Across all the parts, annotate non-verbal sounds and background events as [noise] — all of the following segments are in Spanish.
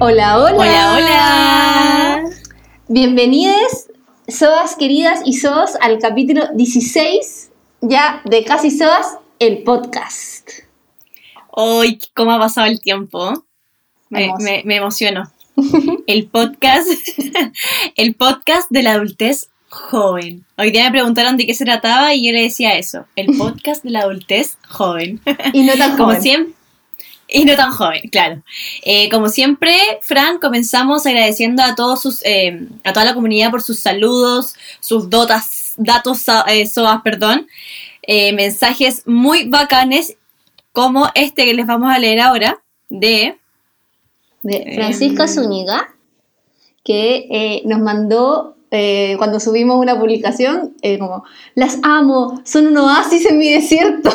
Hola, hola. Hola, hola. Bienvenidos, soas queridas y soas, al capítulo 16 ya de Casi Soas, el podcast. Hoy, ¿cómo ha pasado el tiempo? Me, Hermoso. me- me emociono. [laughs] El podcast, [laughs] el podcast de la adultez joven. Hoy día me preguntaron de qué se trataba y yo le decía eso, el podcast de la adultez joven. Y no tan Como siempre. Y no tan joven, claro. Eh, como siempre, Fran, comenzamos agradeciendo a todos sus, eh, a toda la comunidad por sus saludos, sus dotas, datos, eh, soas, perdón, mensajes muy bacanes, como este que les vamos a leer ahora, de de Francisco Em. Zúñiga, que nos mandó eh, cuando subimos una publicación, eh, como, las amo, son un oasis en mi desierto.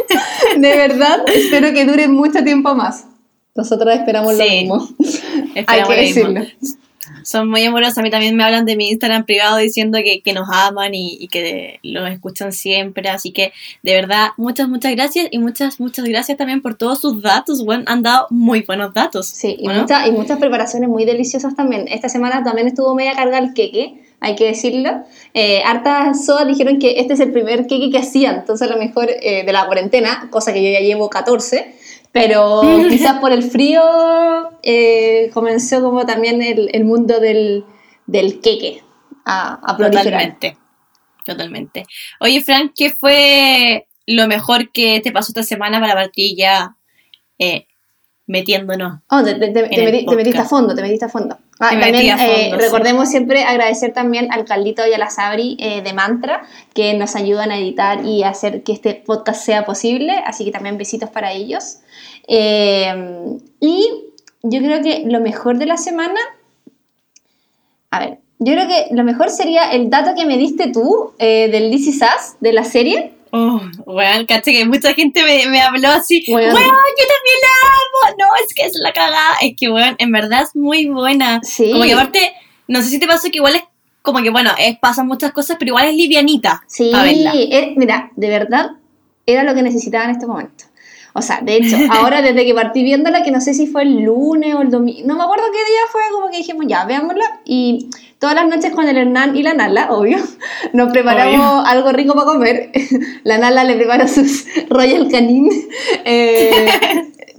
[laughs] de verdad, espero que duren mucho tiempo más. Nosotros esperamos lo mismo. Hay que lo mismo. Son muy amorosos. A mí también me hablan de mi Instagram privado diciendo que, que nos aman y, y que los escuchan siempre. Así que, de verdad, muchas, muchas gracias. Y muchas, muchas gracias también por todos sus datos. Bueno, han dado muy buenos datos. Sí, y, ¿o no? muchas- y muchas preparaciones muy deliciosas también. Esta semana también estuvo media cargada el queque, hay que decirlo. Eh, hartas soas dijeron que este es el primer queque que hacían, entonces a lo mejor eh, de la cuarentena, cosa que yo ya llevo 14, pero [laughs] quizás por el frío eh, comenzó como también el, el mundo del, del queque a, a. Totalmente. Totalmente. Oye, Frank, ¿qué fue lo mejor que te pasó esta semana para partir ya eh, metiéndonos? Oh, te, metiste a fondo, te metiste a fondo. Ah, también a fondo, eh, sí. recordemos siempre agradecer también al Carlito y a la Sabri eh, de Mantra que nos ayudan a editar y hacer que este podcast sea posible, así que también besitos para ellos. Eh, y yo creo que lo mejor de la semana, a ver, yo creo que lo mejor sería el dato que me diste tú del Is Us, de la serie. Oh, weón, caché que mucha gente me, me habló así, Weón. weón, yo también la [laughs] no, es que es la cagada, es que weón, en verdad es muy buena, Sí. como que aparte, no sé si te pasó que igual es, como que bueno, es, pasan muchas cosas, pero igual es livianita, Sí, eh, mira, de verdad era lo que necesitaba en este momento. O sea, de hecho, [laughs] ahora desde que partí viéndola, que no sé si fue el lunes o el domingo, no me acuerdo qué día fue, como que dijimos, ya, veámosla. Y todas las noches con el Hernán y la Nala, obvio, [laughs] nos preparamos algo rico para comer. La Nala le prepara sus Royal Canin eh,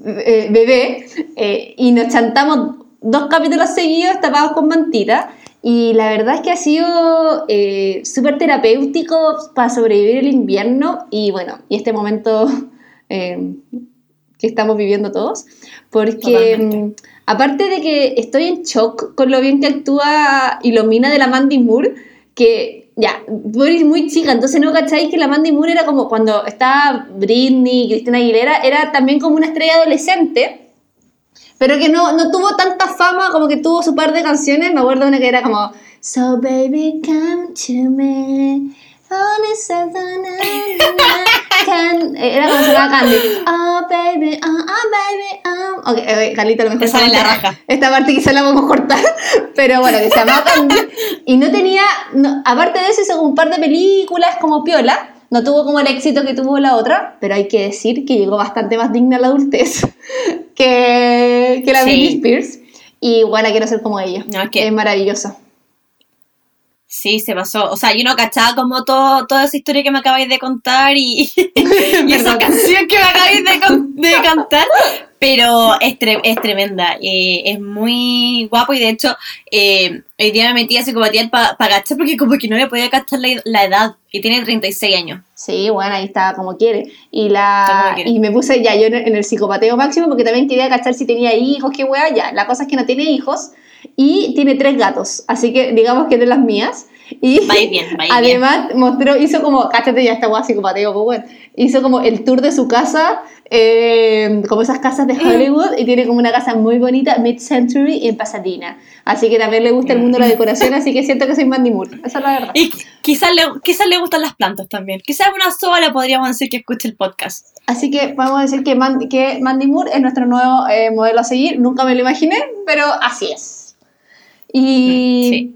eh, bebé eh, y nos chantamos dos capítulos seguidos tapados con mantita. Y la verdad es que ha sido eh, súper terapéutico para sobrevivir el invierno y bueno, y este momento [laughs] eh, que estamos viviendo todos. Porque Totalmente. mm, aparte de que estoy en shock con lo bien que actúa Ilomina de la Mandy Moore, que ya, eres muy chica, entonces no cacháis que la Mandy Moore era como cuando estaba Britney, Cristina Aguilera, era también como una estrella adolescente pero que no, no tuvo tanta fama, como que tuvo su par de canciones. Me acuerdo una que era como So baby come to me. Only something I can... Era como se llamaba Candy. Oh baby, oh, oh baby, oh. Ok, ok, Carlita, a lo mejor la parte- raja. Esta parte quizá la vamos a cortar, pero bueno, que se llamaba Candy. Y no tenía, no- aparte de eso, hizo un par de películas como Piola. No tuvo como el éxito que tuvo la otra, pero hay que decir que llegó bastante más digna a la adultez que, que la Sí. Britney Spears. Y bueno, quiero ser como ella. Es maravilloso. Sí, se pasó. O sea, yo no cachaba como todo, toda esa historia que me acabáis de contar y, [laughs] [laughs] y esa canción que me acabáis de, con- [laughs] de cantar, pero es, tre- es tremenda. eh, es muy guapo y de hecho, eh, hoy día me metí a psicopatía para cachar porque como que no le podía cachar la, la edad y tiene 36 años. Sí, bueno, ahí está como quiere. Y la quiere. y me puse ya yo en el psicopateo máximo porque también quería cachar si tenía hijos, qué wea, ya. La cosa es que no tiene hijos y tiene tres gatos, así que digamos que es de las mías. Y Va bien, va además mostró, hizo como, cáchate ya esta wea psicopateo, pues bueno. Hizo como el tour de su casa, eh, como esas casas de Hollywood, y tiene como una casa muy bonita, mid-century, en Pasadena. Así que también le gusta el mundo de la decoración, así que siento que soy Mandy Moore. Esa es la verdad. Y quizás le, quizás le gustan las plantas también. Quizás una sola podríamos decir que escuche el podcast. Así que podemos decir que, Man- que Mandy Moore es nuestro nuevo eh, modelo a seguir. Nunca me lo imaginé, pero así es. Y Sí.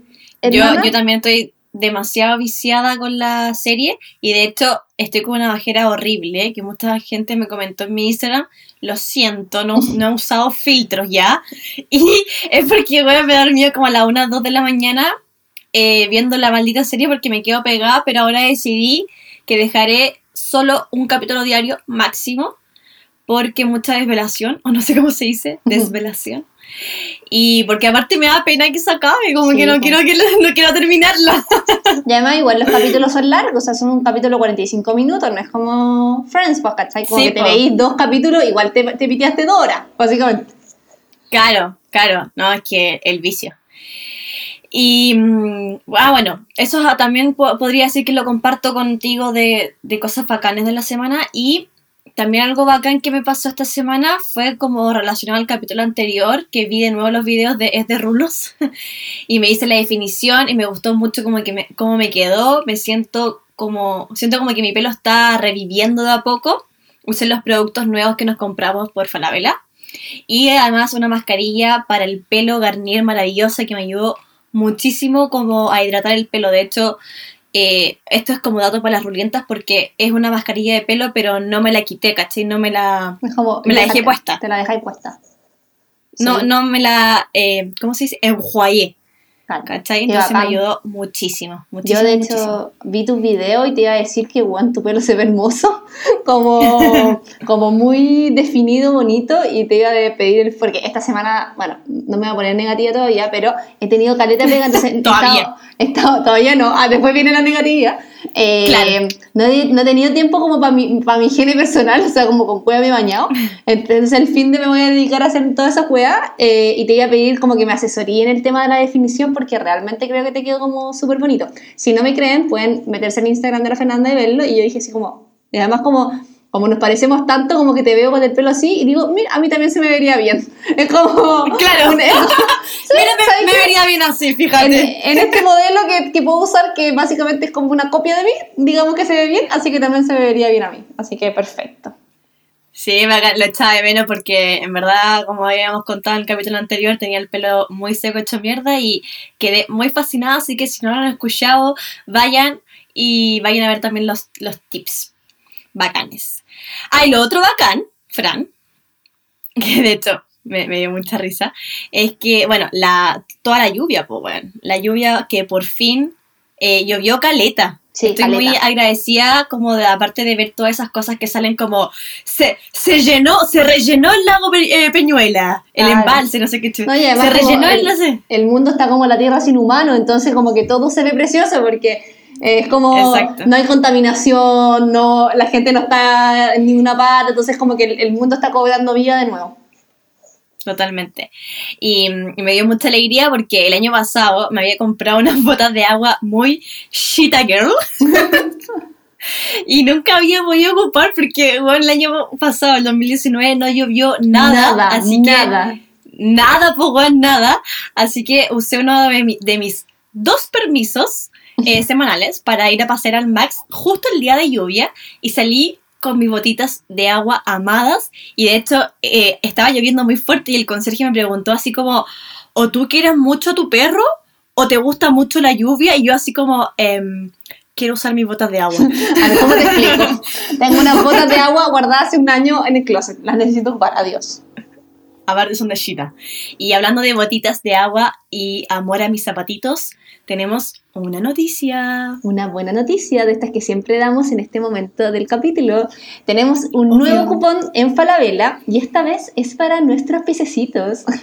Yo, yo también estoy demasiado viciada con la serie y de hecho estoy con una bajera horrible que mucha gente me comentó en mi Instagram. Lo siento, no, [laughs] no he usado filtros ya. Y es porque voy a me dormido como a las 1 2 de la mañana eh, viendo la maldita serie porque me quedo pegada, pero ahora decidí que dejaré solo un capítulo diario máximo porque mucha desvelación, o no sé cómo se dice, desvelación. Y porque aparte me da pena que se acabe, como Sí, que no quiero, que lo- no quiero terminarla. Y además, igual los [laughs] capítulos son largos, o sea, son un capítulo 45 minutos, no es como Friends, pues, ¿cachai? Como Sí, que te po. veís dos capítulos, igual te, te piteaste dos horas, básicamente. Claro, claro, no, es que el vicio. Y, mm, ah, bueno, eso también po- podría decir que lo comparto contigo de, de cosas bacanes de la semana. Y también algo bacán que me pasó esta semana fue como relacionado al capítulo anterior, que vi de nuevo los videos de Es de Rulos. [laughs] y me hice la definición y me gustó mucho como que me, cómo me quedó. Me siento como, siento como que mi pelo está reviviendo de a poco. Usé los productos nuevos que nos compramos por Falabella. Y además una mascarilla para el pelo Garnier maravillosa que me ayudó muchísimo como a hidratar el pelo. De hecho, eh, esto es como dato para las rulientas porque es una mascarilla de pelo, pero no me la quité, ¿cachai? No me la... Como, Me la dejé puesta. Te la dejáis puesta. No, Sí, no me la... eh, ¿Cómo se dice? Enjuayé, claro. ¿cachai? Entonces me ayudó muchísimo, muchísimo. Yo, de muchísimo. hecho, vi tus videos y te iba a decir que, weón, tu pelo se ve hermoso, [laughs] como, como muy definido, bonito, y te iba a pedir el... Porque esta semana, bueno, no me voy a poner negativa todavía, pero he tenido caleta pega, entonces... [laughs] he Todavía. estado- he estado- todavía no, ah, después viene la negativa. Eh, Claro. no, he, no he tenido tiempo como para mi, pa mi higiene personal, o sea, como con cueva me he bañado. [laughs] Entonces el fin de me voy a dedicar a hacer toda esa cueva eh, y te iba a pedir como que me asesorí en el tema de la definición porque realmente creo que te quedó como súper bonito. Si no me creen, pueden meterse en Instagram de la Fernanda y verlo. Y yo dije así como, y además como, como nos parecemos tanto, como que te veo con el pelo así y digo, mira, a mí también se me vería bien. [laughs] Es como... Claro. un- [laughs] [laughs] Mira, ¿sabes me, vería bien así, fíjate. en este modelo que, que puedo usar, que básicamente es como una copia de mí, digamos que se ve bien, así que también se me vería bien a mí. Así que perfecto. Sí, lo echaba de menos porque en verdad, como habíamos contado en el capítulo anterior, tenía el pelo muy seco hecho mierda y quedé muy fascinada, así que si no lo han escuchado, vayan y vayan a ver también los, los tips bacanes. Ah, y lo otro bacán, Fran, [laughs] que de hecho me, me dio mucha risa, es que, bueno, la, toda la lluvia, pues bueno, la lluvia que por fin eh, llovió caleta. Sí, Estoy muy caleta. agradecida como de aparte de ver todas esas cosas que salen como se, se llenó, se rellenó el lago Pe- eh, Peñuela, el Claro. embalse, no sé qué. No, se rellenó el, el- no sé. El mundo está como la tierra sin humano, entonces como que todo se ve precioso porque es como Exacto. no hay contaminación, no la gente no está en ninguna parte, entonces como que el, el mundo está cobrando vida de nuevo. Totalmente. Y, y me dio mucha alegría porque el año pasado me había comprado unas [laughs] botas de agua muy Shita Girl. [laughs] y nunca había podido ocupar porque bueno, el año pasado, el 2019, no llovió nada. así nada. que nada, pues nada. Así que usé uno de, mi- de mis dos permisos eh, [laughs] semanales para ir a pasear al Max justo el día de lluvia y salí con mis botitas de agua amadas. Y de hecho eh, estaba lloviendo muy fuerte y el conserje me preguntó así como o tú quieres mucho a tu perro o te gusta mucho la lluvia y yo así como em, quiero usar mis botas de agua [laughs] A ver, ¿cómo te explico? Tengo unas botas de agua guardadas hace un año en el closet, las necesito para adiós. aparte son de Shita y hablando de botitas de agua y amor a mis zapatitos tenemos una noticia Una buena noticia de estas que siempre damos en este momento del capítulo. Tenemos un Obvio. nuevo cupón en Falabella y esta vez es para nuestros pececitos. [laughs]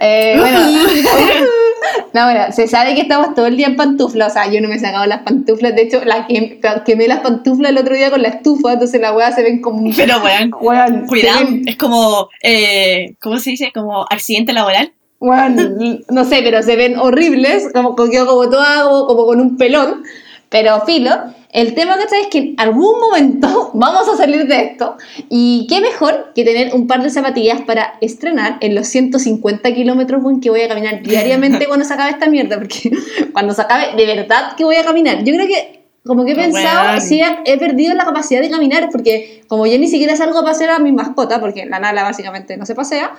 Eh, bueno, [laughs] no, bueno, se sabe que estamos todo el día en pantuflas. O sea, yo no me he sacado las pantuflas. De hecho, la que, quemé las pantuflas el otro día con la estufa, entonces las weas se ven como pero Weón, [laughs] cuidado ven- es como eh, ¿cómo se dice? como accidente laboral Weón, no sé, pero se ven horribles, como con quedo como todo hago, como con un pelón. Pero filo, el tema que es que en algún momento [laughs] vamos a salir de esto. Y qué mejor que tener un par de zapatillas para estrenar en los 150 kilómetros que voy a caminar diariamente [laughs] cuando se acabe esta mierda. Porque [laughs] cuando se acabe, de verdad que voy a caminar. Yo creo que, como que he pensado, Weón. sí he perdido la capacidad de caminar. Porque como yo ni siquiera salgo a pasear a mi mascota, porque la Nala básicamente no se pasea,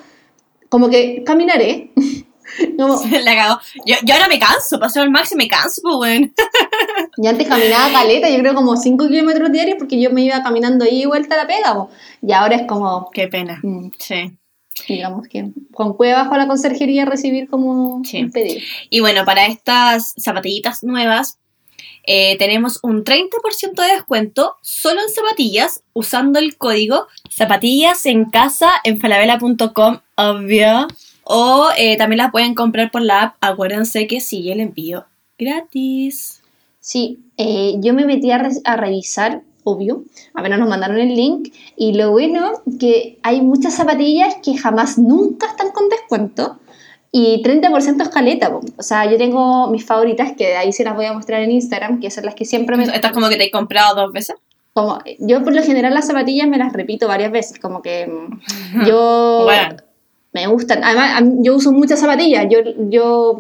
como que caminaré [laughs] Como, [laughs] La cagó. Yo, yo ahora me canso, paso al máximo me canso, pues, weón. [laughs] yo antes caminaba caleta, yo creo como 5 kilómetros diarios porque yo me iba caminando ahí y vuelta a la pega. po. Y ahora es como, Qué pena. mm, Sí. digamos que con cueva bajo la conserjería recibir como Sí. un pedido. Y bueno, para estas zapatillitas nuevas, eh, tenemos un 30% de descuento solo en zapatillas usando el código zapatillas en casa en falabella.com, obvio. O eh, también las pueden comprar por la app. Acuérdense que sigue el envío gratis. Sí, eh, yo me metí a, re- a revisar, obvio, apenas nos mandaron el link, y lo bueno que hay muchas zapatillas que jamás nunca están con descuento, y 30% es caleta, po. o sea, yo tengo mis favoritas, que de ahí se las voy a mostrar en Instagram, que son las que siempre me... Estas como que te he comprado dos veces. Como, yo por lo general las zapatillas me las repito varias veces, como que mm, yo [laughs] Bueno. Me gustan. Además, yo uso muchas zapatillas. Yo, yo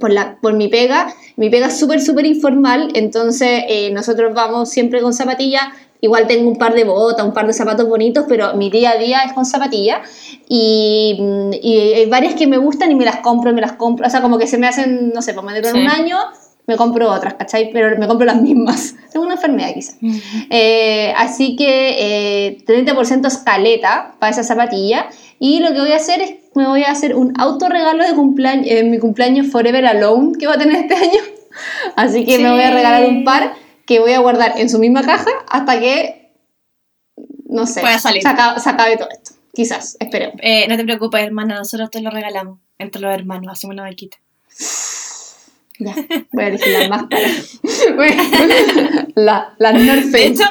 por, la, por mi pega, mi pega es súper, súper informal, entonces eh, nosotros vamos siempre con zapatillas. Igual tengo un par de botas, un par de zapatos bonitos, pero mi día a día es con zapatillas. Y, y hay varias que me gustan y me las compro, me las compro. O sea, como que se me hacen, no sé, pues me duran Sí. un año, me compro otras, ¿cachai? Pero me compro las mismas. [laughs] Tengo una enfermedad quizás. Eh, así que eh, 30% escaleta para esa zapatilla. Y lo que voy a hacer es, me voy a hacer un autorregalo de cumpleaños, en mi cumpleaños Forever Alone que va a tener este [laughs] año. Así que me voy a Sí. regalar un par que voy a guardar en su misma caja hasta que, no sé, salir. Se, acabe, se acabe todo esto. Quizás, esperemos. Eh, no te preocupes, hermana, nosotros te lo regalamos. Entre los hermanos, hacemos una vaquita. Ya, [laughs] voy a elegir las más caras. la, la North De hecho,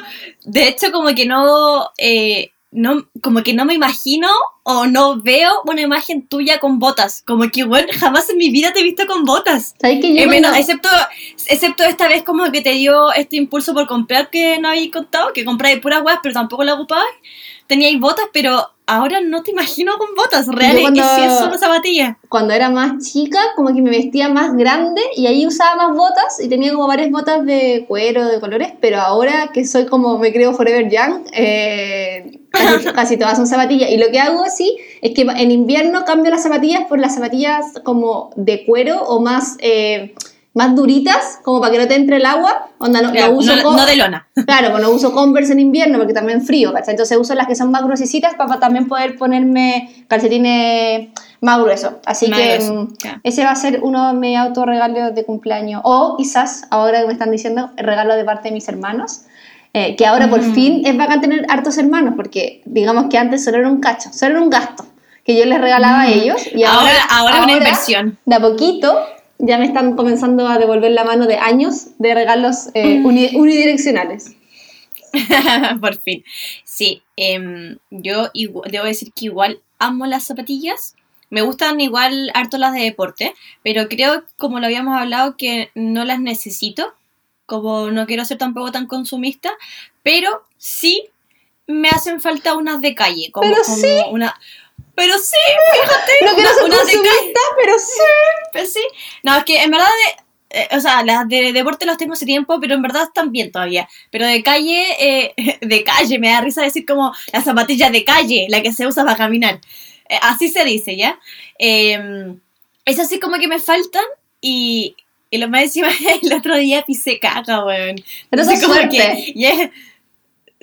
de hecho, como que no, eh, no, como que no me imagino o no veo una imagen tuya con botas. Como que, bueno, jamás en mi vida te he visto con botas. ¿Sabes que yo Eh, menos- cuando- excepto, excepto esta vez como que te dio este impulso por comprar que no habéis contado, que compráis puras weas, pero tampoco la ocupabas. Teníais botas, pero ahora no te imagino con botas reales. cuando- Y si es solo zapatilla. cuando era más chica, como que me vestía más grande y ahí usaba más botas y tenía como varias botas de cuero, de colores, pero ahora que soy como me creo Forever Young, eh, casi, [laughs] casi todas son zapatillas. Y lo que hago así es que en invierno cambio las zapatillas por las zapatillas como de cuero o más, eh, más duritas, como para que no te entre el agua. Onda, no, no Ya, uso no, no de lona. [laughs] Claro, pues no uso Converse en invierno porque también frío, ¿cachai? Entonces uso las que son más gruesecitas para también poder ponerme calcetines más gruesos. Así Más que grueso, mm, ese va a ser uno de mis autorregalos de cumpleaños. O quizás, ahora que me están diciendo, el regalo de parte de mis hermanos. eh, que ahora por Mm. fin es bacán tener hartos hermanos porque digamos que antes solo era un cacho, solo era un gasto que yo les regalaba a Mm. ellos. Y ahora, Ahora- ahora una inversión. De a poquito ya me están comenzando a devolver la mano de años de regalos eh, Mm. uni- unidireccionales. [laughs] Por fin. Sí, em, yo debo decir que igual amo las zapatillas. Me gustan igual harto las de deporte, pero creo, como lo habíamos hablado, que no las necesito. Como no quiero ser tampoco tan consumista, pero sí me hacen falta unas de calle. Como sí. Una... Pero sí, No quiero ser consumista, pero sí. pues sí. No, es que en verdad, de- eh, o sea, las de deporte las tengo hace tiempo, pero en verdad están bien todavía. Pero de calle, eh, [laughs] de calle, me da risa decir como las zapatillas de calle, la que se usa para caminar. Eh, así se dice, ¿ya? Eh, es así como que me faltan y, y lo más encima, [laughs] el otro día pisé caca, weón. Pero es como suerte. que- [laughs] yeah.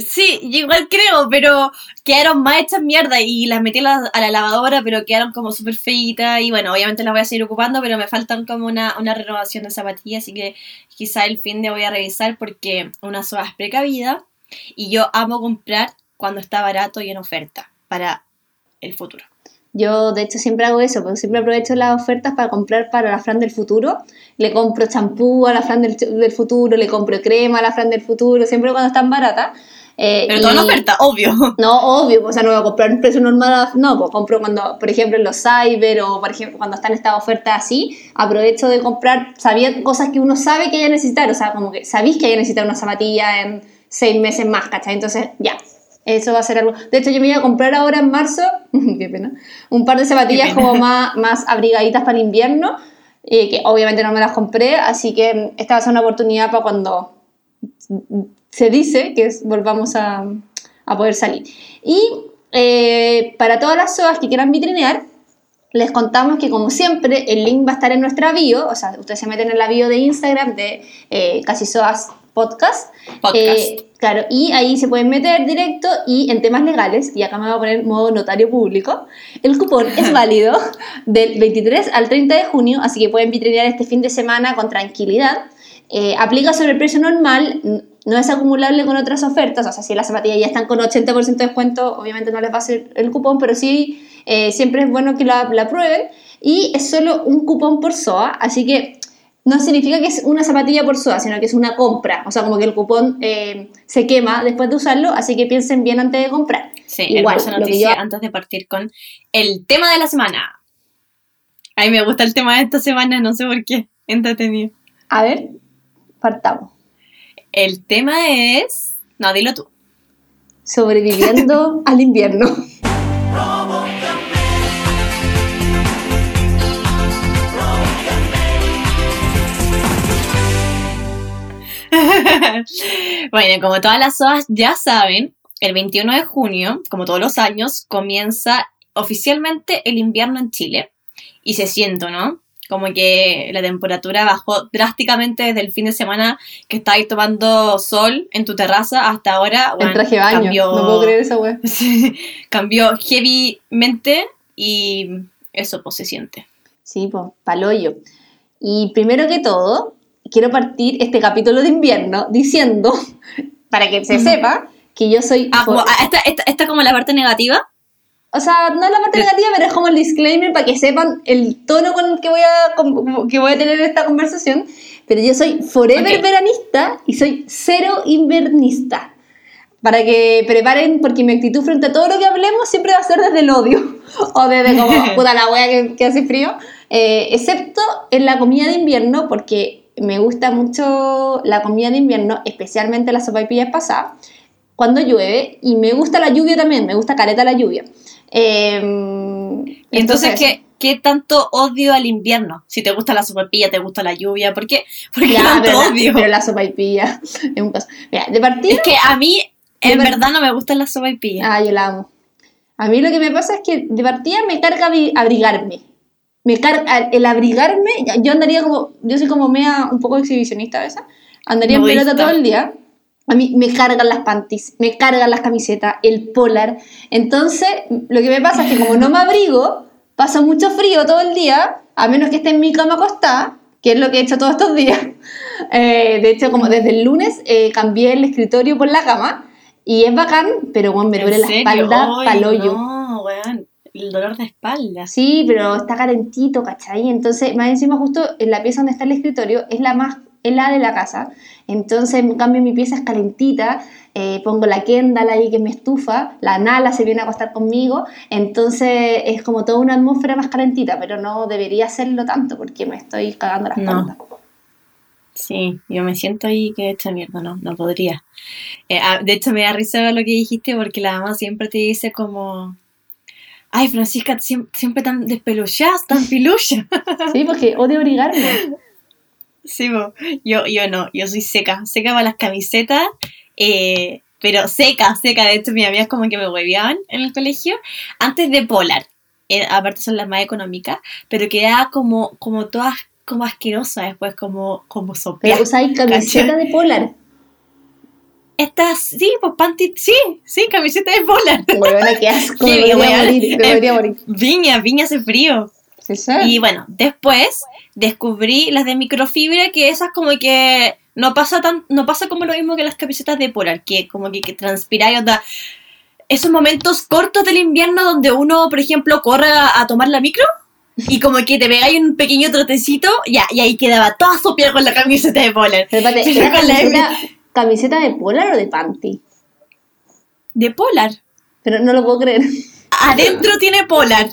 Sí, yo igual creo, pero quedaron más hechas mierda y las metí a la, lavadora, pero quedaron como súper feitas y bueno, obviamente las voy a seguir ocupando, pero me faltan como una, una renovación de zapatillas, así que quizá el fin de voy a revisar porque una sola es precavida y yo amo comprar cuando está barato y en oferta para el futuro. Yo, de hecho, siempre hago eso, porque siempre aprovecho las ofertas para comprar para la Fran del futuro. Le compro champú a la Fran del, del futuro, le compro crema a la Fran del futuro, siempre cuando están baratas. Eh, Pero toda y- una oferta, obvio. No, obvio, o sea, no voy a comprar un precio normal, no, pues compro cuando, por ejemplo, en los cyber o, por ejemplo, cuando están estas ofertas así, aprovecho de comprar sabía, cosas que uno sabe que vaya a necesitar, o sea, como que sabéis que vaya a necesitar una zapatilla en seis meses más, ¿cachai? Entonces, ya, eso va a ser algo. De hecho, yo me iba a comprar ahora en marzo, [laughs] qué pena, un par de zapatillas como más, [laughs] más abrigaditas para el invierno, eh, que obviamente no me las compré, así que esta va a ser una oportunidad para cuando se dice que es- volvamos a, a poder salir. Y eh, para todas las SOAs que quieran vitrinear, les contamos que como siempre el link va a estar en nuestra bio, o sea, ustedes se meten en la bio de Instagram de eh, Casi Soas Podcast. Podcast. Eh, claro, y ahí se pueden meter directo y en temas legales, y acá me voy a poner modo notario público, el cupón es [laughs] válido del 23 al 30 de junio, así que pueden vitrinear este fin de semana con tranquilidad. Eh, aplica sobre el precio normal, no es acumulable con otras ofertas, o sea, si las zapatillas ya están con 80% de descuento, obviamente no les va a hacer el cupón, pero sí, eh, siempre es bueno que la, la prueben. Y es solo un cupón por SOA, así que no significa que es una zapatilla por SOA, sino que es una compra, o sea, como que el cupón eh, se quema después de usarlo, así que piensen bien antes de comprar. Sí, Igual, hermosa lo que noticia yo- antes de partir con el tema de la semana. A mí me gusta el tema de esta semana, no sé por qué. Entretenido. A ver, partamos. El tema es. No, dilo tú. Sobreviviendo [laughs] al invierno. bueno, como todas las SOAS ya saben, el 21 de junio, como todos los años, comienza oficialmente el invierno en Chile. Y se siente, ¿no? Como que la temperatura bajó drásticamente desde el fin de semana que estabas tomando sol en tu terraza hasta ahora. En bueno, traje de baño. cambió- No puedo creer esa. [laughs] Sí, cambió heavymente y eso pues se siente. Sí, pues, paloyo. Y primero que todo, quiero partir este capítulo de invierno diciendo, [laughs] para que se [laughs] sepa, que yo soy... Ah, como- ah, esta, esta, esta como la parte negativa. O sea, no es la parte De- negativa, pero es como el disclaimer para que sepan el tono con el que voy a, que voy a tener esta conversación. Pero yo soy forever Ok. veranista y soy cero invernista. Para que preparen, porque mi actitud frente a todo lo que hablemos siempre va a ser desde el odio. [laughs] O desde como, [laughs] puta la wea que, que hace frío. Eh, excepto en la comida de invierno, porque me gusta mucho la comida de invierno, especialmente las sopaipillas pasadas cuando llueve y me gusta la lluvia también, me gusta careta la lluvia. Eh, Y entonces, ¿qué, ¿qué tanto odio al invierno? Si te gusta la sopapilla, te gusta la lluvia, ¿por qué? ¿Por qué Ya, tanto pero, la, odio? pero la sopaipilla [laughs] es un caso. Mira, de partida, Es que a mí, en De ver- verdad, no me gustan las sopaipillas. ah, yo la amo. A mí lo que me pasa es que de partida me carga abri- abrigarme. Me carga el abrigarme, yo andaría como, yo soy como mea un poco exhibicionista a veces, andaría en Nudista. pelota todo el día. A mí me cargan las panties, me cargan las camisetas, el polar. Entonces, lo que me pasa es que como no me abrigo, paso mucho frío todo el día, a menos que esté en mi cama acostada, que es lo que he hecho todos estos días. [laughs] Eh, de hecho, como desde el lunes eh, cambié el escritorio por la cama y es bacán, pero bueno, me ¿En duele la serio? espalda Ay, paloyo. No, weón, el dolor de espalda. Sí, pero está calentito, ¿cachai? Entonces, más encima, justo en la pieza donde está el escritorio, es la más helada de la casa. Entonces, en cambio, mi pieza es calentita. eh, pongo la Kendall ahí que me estufa, la Nala se viene a acostar conmigo. Entonces, es como toda una atmósfera más calentita, pero no debería serlo tanto porque me estoy cagando la No. Sí, yo me siento ahí que hecha mierda, no, no podría. Eh, ah, de hecho, me da risa lo que dijiste porque la mamá siempre te dice como... Ay, Francisca, siempre, siempre tan despeluchada, tan [laughs] pilucha. Sí, porque odio abrigarme. Sí, bo. yo, yo no, yo soy seca, seca para las camisetas, eh, pero seca, seca. De hecho, mis amigas como que me hueveaban en el colegio antes de Polar. Eh, aparte son las más económicas, pero quedaba como, como todas como asquerosa después, como, como sopia. Pero usáis camiseta de polar. Estas, sí, pues panty, sí, sí, camiseta de Polar. Bueno, qué asco, [laughs] me podría weón. morir, me Eh, podría morir. Viña, viña hace frío. Sí, sí. Y bueno, después descubrí las de microfibra, que esas como que no pasa tan, no pasa como lo mismo que las camisetas de polar, que como que, que transpira y onda. Esos momentos cortos del invierno donde uno, por ejemplo, corre a, a tomar la micro y como que te pegáis un pequeño trotecito, ya, y ahí quedaba toda sopia con la camiseta de polar. Pero espérate, Pero ¿era con la camiseta, camiseta de polar o de panty? De polar. Pero no lo puedo creer. Adentro tiene polar.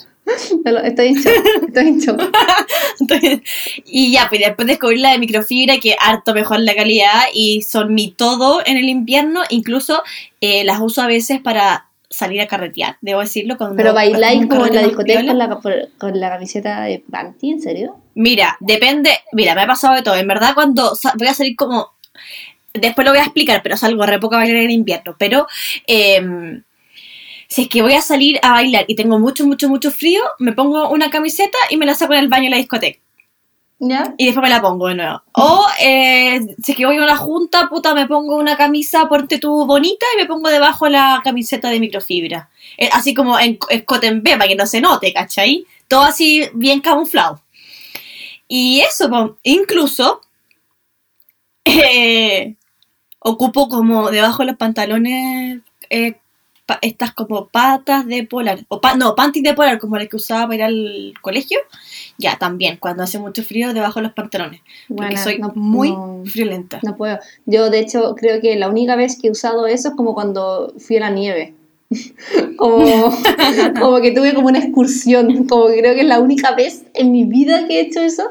Estoy en shock. Estoy en shock. [laughs] Entonces, y ya, pues después descubrí la de microfibra, que harto mejor la calidad y son mi todo en el invierno. Incluso eh, las uso a veces para salir a carretear, debo decirlo. Cuando Pero bailáis como en la discoteca con la, con la camiseta de panty, ¿en serio? Mira, depende. Mira, me ha pasado de todo. En verdad, cuando voy a salir como. Después lo voy a explicar, pero salgo re poco a bailar en invierno. Pero. em, si es que voy a salir a bailar y tengo mucho, mucho, mucho frío, me pongo una camiseta y me la saco en el baño en la discoteca. ¿Ya? Y después me la pongo de nuevo. O eh, si es que voy a una junta, puta, me pongo una camisa, ponte tú bonita y me pongo debajo la camiseta de microfibra. Eh, así como en en B, para que no se note, ¿cachai? Todo así bien camuflado. Y eso, incluso [laughs] eh, ocupo como debajo de los pantalones pa- estas como patas de polar, o pa- no, panties de polar como las que usaba para ir al colegio. Ya, también, cuando hace mucho frío, debajo de los pantalones. Porque soy no- muy no- friolenta. No puedo. Yo, de hecho, creo que la única vez que he usado eso es como cuando fui a la nieve. [laughs] como, [laughs] como que tuve como una excursión. Como que creo que es la única vez en mi vida que he hecho eso.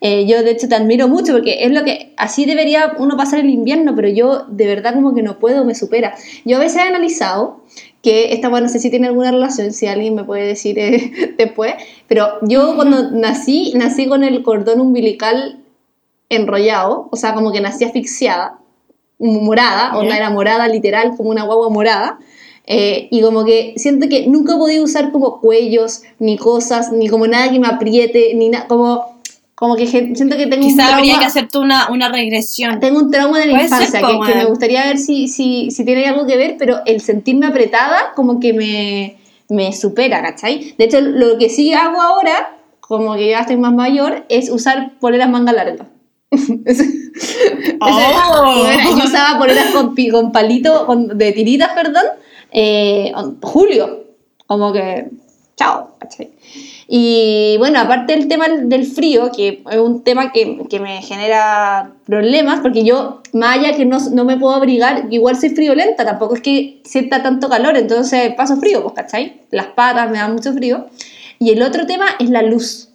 Eh, yo, de hecho, te admiro mucho porque es lo que así debería uno pasar el invierno, pero yo de verdad como que no puedo, me supera. Yo a veces he analizado que esta, bueno, no sé si tiene alguna relación, si alguien me puede decir eh, [laughs] después, pero yo cuando nací, nací con el cordón umbilical enrollado, o sea, como que nací asfixiada, morada, o no era morada literal, como una guagua morada. eh, y como que siento que nunca he podido usar como cuellos, ni cosas, ni como nada que me apriete, ni nada, como, como que siento que tengo un Quizá habría trauma, que hacerte una, una regresión. tengo un trauma de la infancia, que, que me gustaría ver si, si, si tiene algo que ver, pero el sentirme apretada como que me, me supera, ¿cachai? De hecho, lo que sí hago ahora, como que ya estoy más mayor, es usar poleras manga larga. [laughs] Oh. Yo usaba poleras con, con palito, con- de tiritas, perdón, eh, julio, como que, chao, ¿cachai? Y bueno, aparte del tema del frío, que es un tema que, que me genera problemas, porque yo, más que no, no me puedo abrigar, igual soy friolenta, tampoco es que sienta tanto calor, entonces paso frío, pues, ¿cachai? Las patas me dan mucho frío. Y el otro tema es la luz.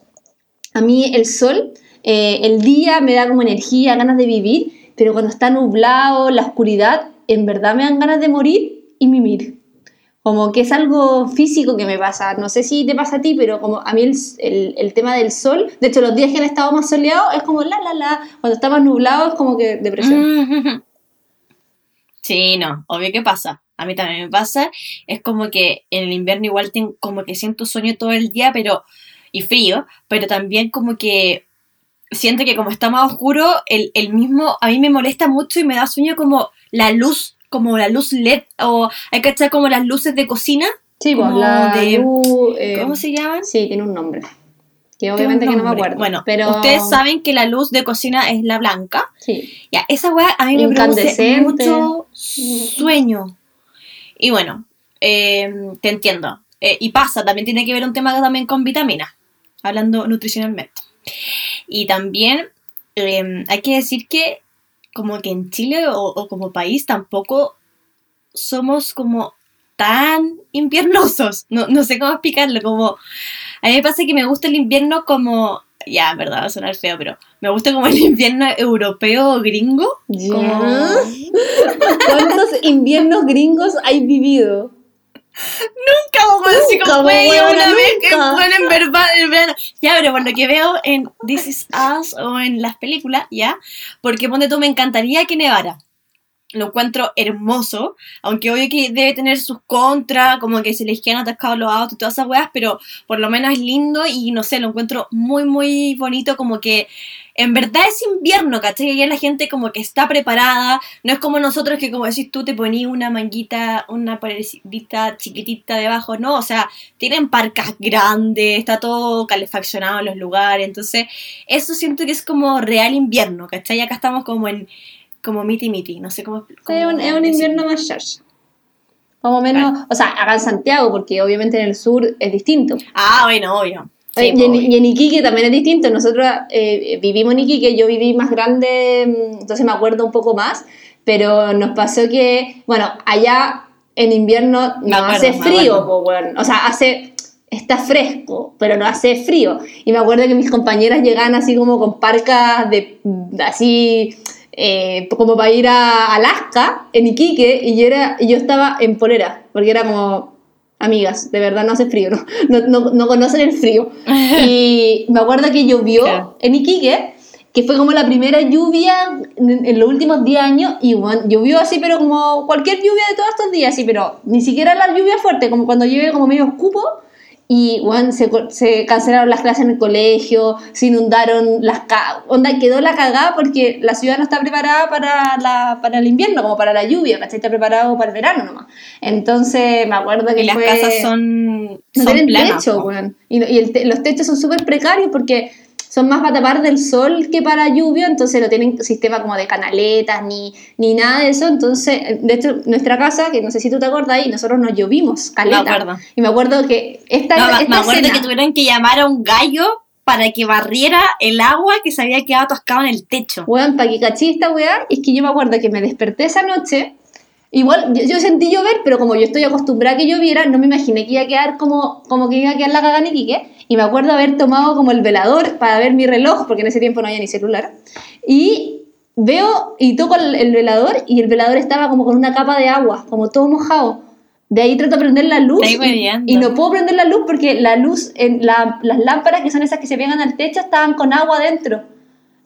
A mí el sol, eh, el día me da como energía, ganas de vivir, pero cuando está nublado, la oscuridad, en verdad me dan ganas de morir y mimir. Como que es algo físico que me pasa. No sé si te pasa a ti, pero como a mí el, el- tema del sol, de hecho los días que han estado más soleados es como la, la, la. Cuando está más nublado es como que depresión. [laughs] Sí, no, obvio que pasa. A mí también me pasa. Es como que en el invierno igual como que siento sueño todo el día, pero y frío, pero también como que siento que como está más oscuro, el, el mismo, a mí me molesta mucho y me da sueño como la luz, como la luz LED, o hay que echar como las luces de cocina. Sí, pues como la de- luz, eh, ¿Cómo se llaman? Sí, tiene un nombre. Que obviamente que no me acuerdo. Bueno, pero ustedes saben que la luz de cocina es la blanca. Sí. Ya, esa weá a mí me produce mucho sueño. Y bueno, eh, te entiendo. Eh, y pasa, también tiene que ver un tema también con vitaminas, hablando nutricionalmente. Y también eh, hay que decir que como que en Chile o, como país tampoco somos como tan inviernosos. No, no sé cómo explicarlo, como... A mí me pasa que me gusta el invierno como... Ya, verdad, va a sonar feo, pero me gusta como el invierno europeo gringo. ¿Cuántos inviernos gringos hay vivido? Nunca, weón, así como, güey, una vez que bueno, en verdad, en verano. Ya, pero por lo que veo en This Is Us o en las películas, ya, porque ponte tú, me encantaría que nevara. Lo encuentro hermoso, aunque obvio que debe tener sus contras, como que se les quedan atascados los autos y todas esas weas, pero por lo menos es lindo y no sé, lo encuentro muy, muy bonito, como que en verdad es invierno, ¿cachai? Y ya la gente como que está preparada, no es como nosotros que como decís tú te ponías una manguita, una paredita chiquitita debajo, no, o sea, tienen parcas grandes, está todo calefaccionado en los lugares, entonces eso siento que es como real invierno, ¿cachai? Acá estamos como en, como miti miti, no sé cómo... cómo Es un, es un decirlo. invierno más charcha. Como menos, o sea, acá en Santiago, porque obviamente en el sur es distinto. Ah, bueno, obvio. Sí, Eh, y, en, obvio. y en Iquique también es distinto. Nosotros eh, vivimos en Iquique, yo viví más grande, mm, entonces me acuerdo un poco más, pero nos pasó que, bueno, allá en invierno no acuerdo, hace frío, po, o sea, hace, está fresco, pero no hace frío. Y me acuerdo que mis compañeras llegaban así como con parcas de, así, eh, como para ir a Alaska, en Iquique, y yo, era, y yo estaba en polera, porque era como, amigas, de verdad no hace frío, no, [laughs] no, no, no conocen el frío. [laughs] Y me acuerdo que llovió Claro. en Iquique que fue como la primera lluvia en, en los últimos 10 años, y bueno, llovió así, pero como cualquier lluvia de todos estos días, sí, pero ni siquiera la lluvia fuerte, como cuando llueve como medio escupo, y bueno, se, se cancelaron las clases en el colegio, se inundaron las onda quedó la cagada porque la ciudad no está preparada para, la, para el invierno, como para la lluvia, ¿cachai? Está preparado para el verano nomás. Entonces me acuerdo que Y las fue... casas son, no son tienen planas. techo, weón. Y, y el te- los techos son súper precarios porque son más para tapar del sol que para lluvia, entonces no tienen sistema como de canaletas ni, ni nada de eso. Entonces, de hecho, nuestra casa, que no sé si tú te acuerdas, y nosotros nos llovimos, caleta. Me acuerdo. Y me acuerdo que esta, No, me- esta me acuerdo escena- que tuvieron que llamar a un gallo para que barriera el agua que se había quedado atascado en el techo. Weón, para que cachí esta weá, es que yo me acuerdo que me desperté esa noche. Igual yo, yo sentí llover, pero como yo estoy acostumbrada a que lloviera, no me imaginé que iba a quedar como, como que iba a quedar la cagada en Iquique. Y me acuerdo haber tomado como el velador para ver mi reloj, porque en ese tiempo no había ni celular. Y veo y toco el, el velador y el velador estaba como con una capa de agua, como todo mojado. De ahí trato de prender la luz y, y no puedo prender la luz porque la luz, en la- las lámparas que son esas que se pegan al techo estaban con agua dentro.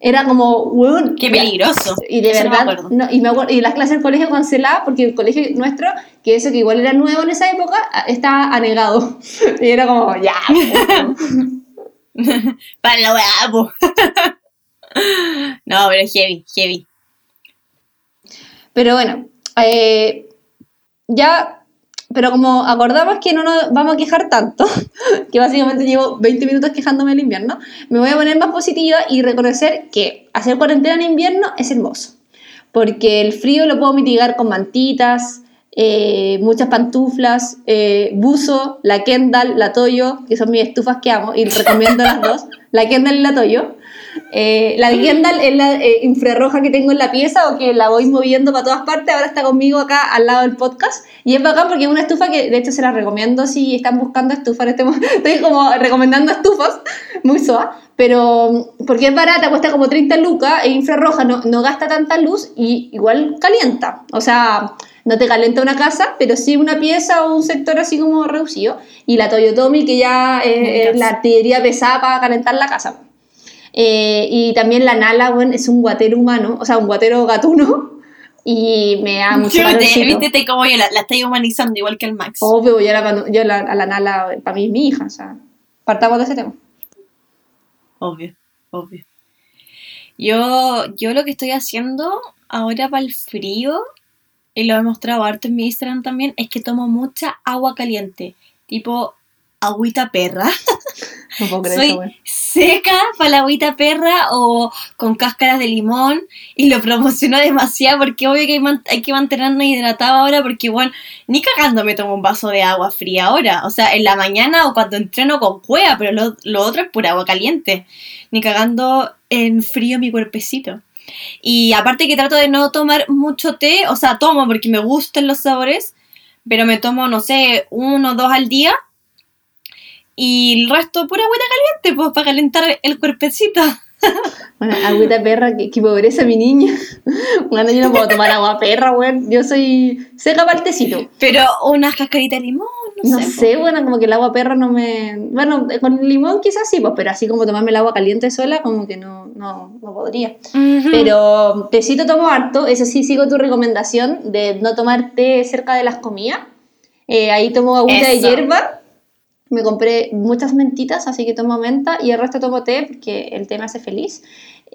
Era como, weón, Qué peligroso. Y de Eso verdad, no, y, me acuerdo- y las clases del colegio canceladas porque el colegio nuestro, que eso que igual era nuevo en esa época, estaba anegado. [laughs] Y era como, ya. [laughs] Para la weá, po. [laughs] No, pero heavy, heavy. Pero bueno, eh, ya, pero como acordamos que no nos vamos a quejar tanto, [laughs] que básicamente llevo 20 minutos quejándome del invierno, me voy a poner más positiva y reconocer que hacer cuarentena en invierno es hermoso. Porque el frío lo puedo mitigar con mantitas, eh, muchas pantuflas, eh, buzo, la Kendall, la Toyo, que son mis estufas que amo y recomiendo las dos, la Kendall y la Toyo. Eh, la Kendall es la eh, infrarroja que tengo en la pieza o que la voy moviendo para todas partes. Ahora está conmigo acá al lado del podcast. Y es bacán porque es una estufa que de hecho se la recomiendo si están buscando estufa en este momento. [laughs] Estoy como recomendando estufas, muy suave. Pero porque es barata, cuesta como 30 lucas, es infrarroja, no, no gasta tanta luz y igual calienta. O sea, no te calienta una casa, pero sí una pieza o un sector así como reducido. Y la Toyotomi, que ya es, es la artillería pesada para calentar la casa. Eh, y también la Nala, bueno, es un guatero humano, o sea, un guatero gatuno. Y me da [laughs] mucho calorcito. viste te como yo la, la estoy humanizando igual que el Max. Obvio, yo, la, yo la- a la Nala, para mí es mi hija, o sea, partamos de ese tema. Obvio, obvio. Yo, yo lo que estoy haciendo ahora para el frío, y lo he mostrado harto en mi Instagram también, es que tomo mucha agua caliente, tipo agüita perra. [laughs] [laughs] No puedo creer Soy eso, seca para la agüita perra o con cáscaras de limón y lo promociono demasiado porque obvio que hay, hay que mantenernos hidratados ahora porque bueno, ni cagando me tomo un vaso de agua fría ahora, o sea, en la mañana o cuando entreno con cueva, pero lo, lo otro es pura agua caliente, ni cagando en frío mi cuerpecito. Y aparte que trato de no tomar mucho té, o sea, tomo porque me gustan los sabores, pero me tomo, no sé, uno o dos al día. Y el resto pura agüita caliente, pues, para calentar el cuerpecito. Bueno, agüita perra, que, que pobreza mi niña. [laughs] Bueno, yo no puedo tomar agua perra, güey. Yo soy seca partecito. Pero unas cascaritas de limón, no, No sé. sé, bueno, como que el agua perra no me... Bueno, con limón quizás sí, pues, pero así como tomarme el agua caliente sola, como que no, no, no podría. Ujú. Pero tecito tomo harto, eso sí, sigo tu recomendación de no tomar té cerca de las comidas. Eh, ahí tomo agüita de Eso. hierba. Me compré muchas mentitas, así que tomo menta y el resto tomo té porque el té me hace feliz.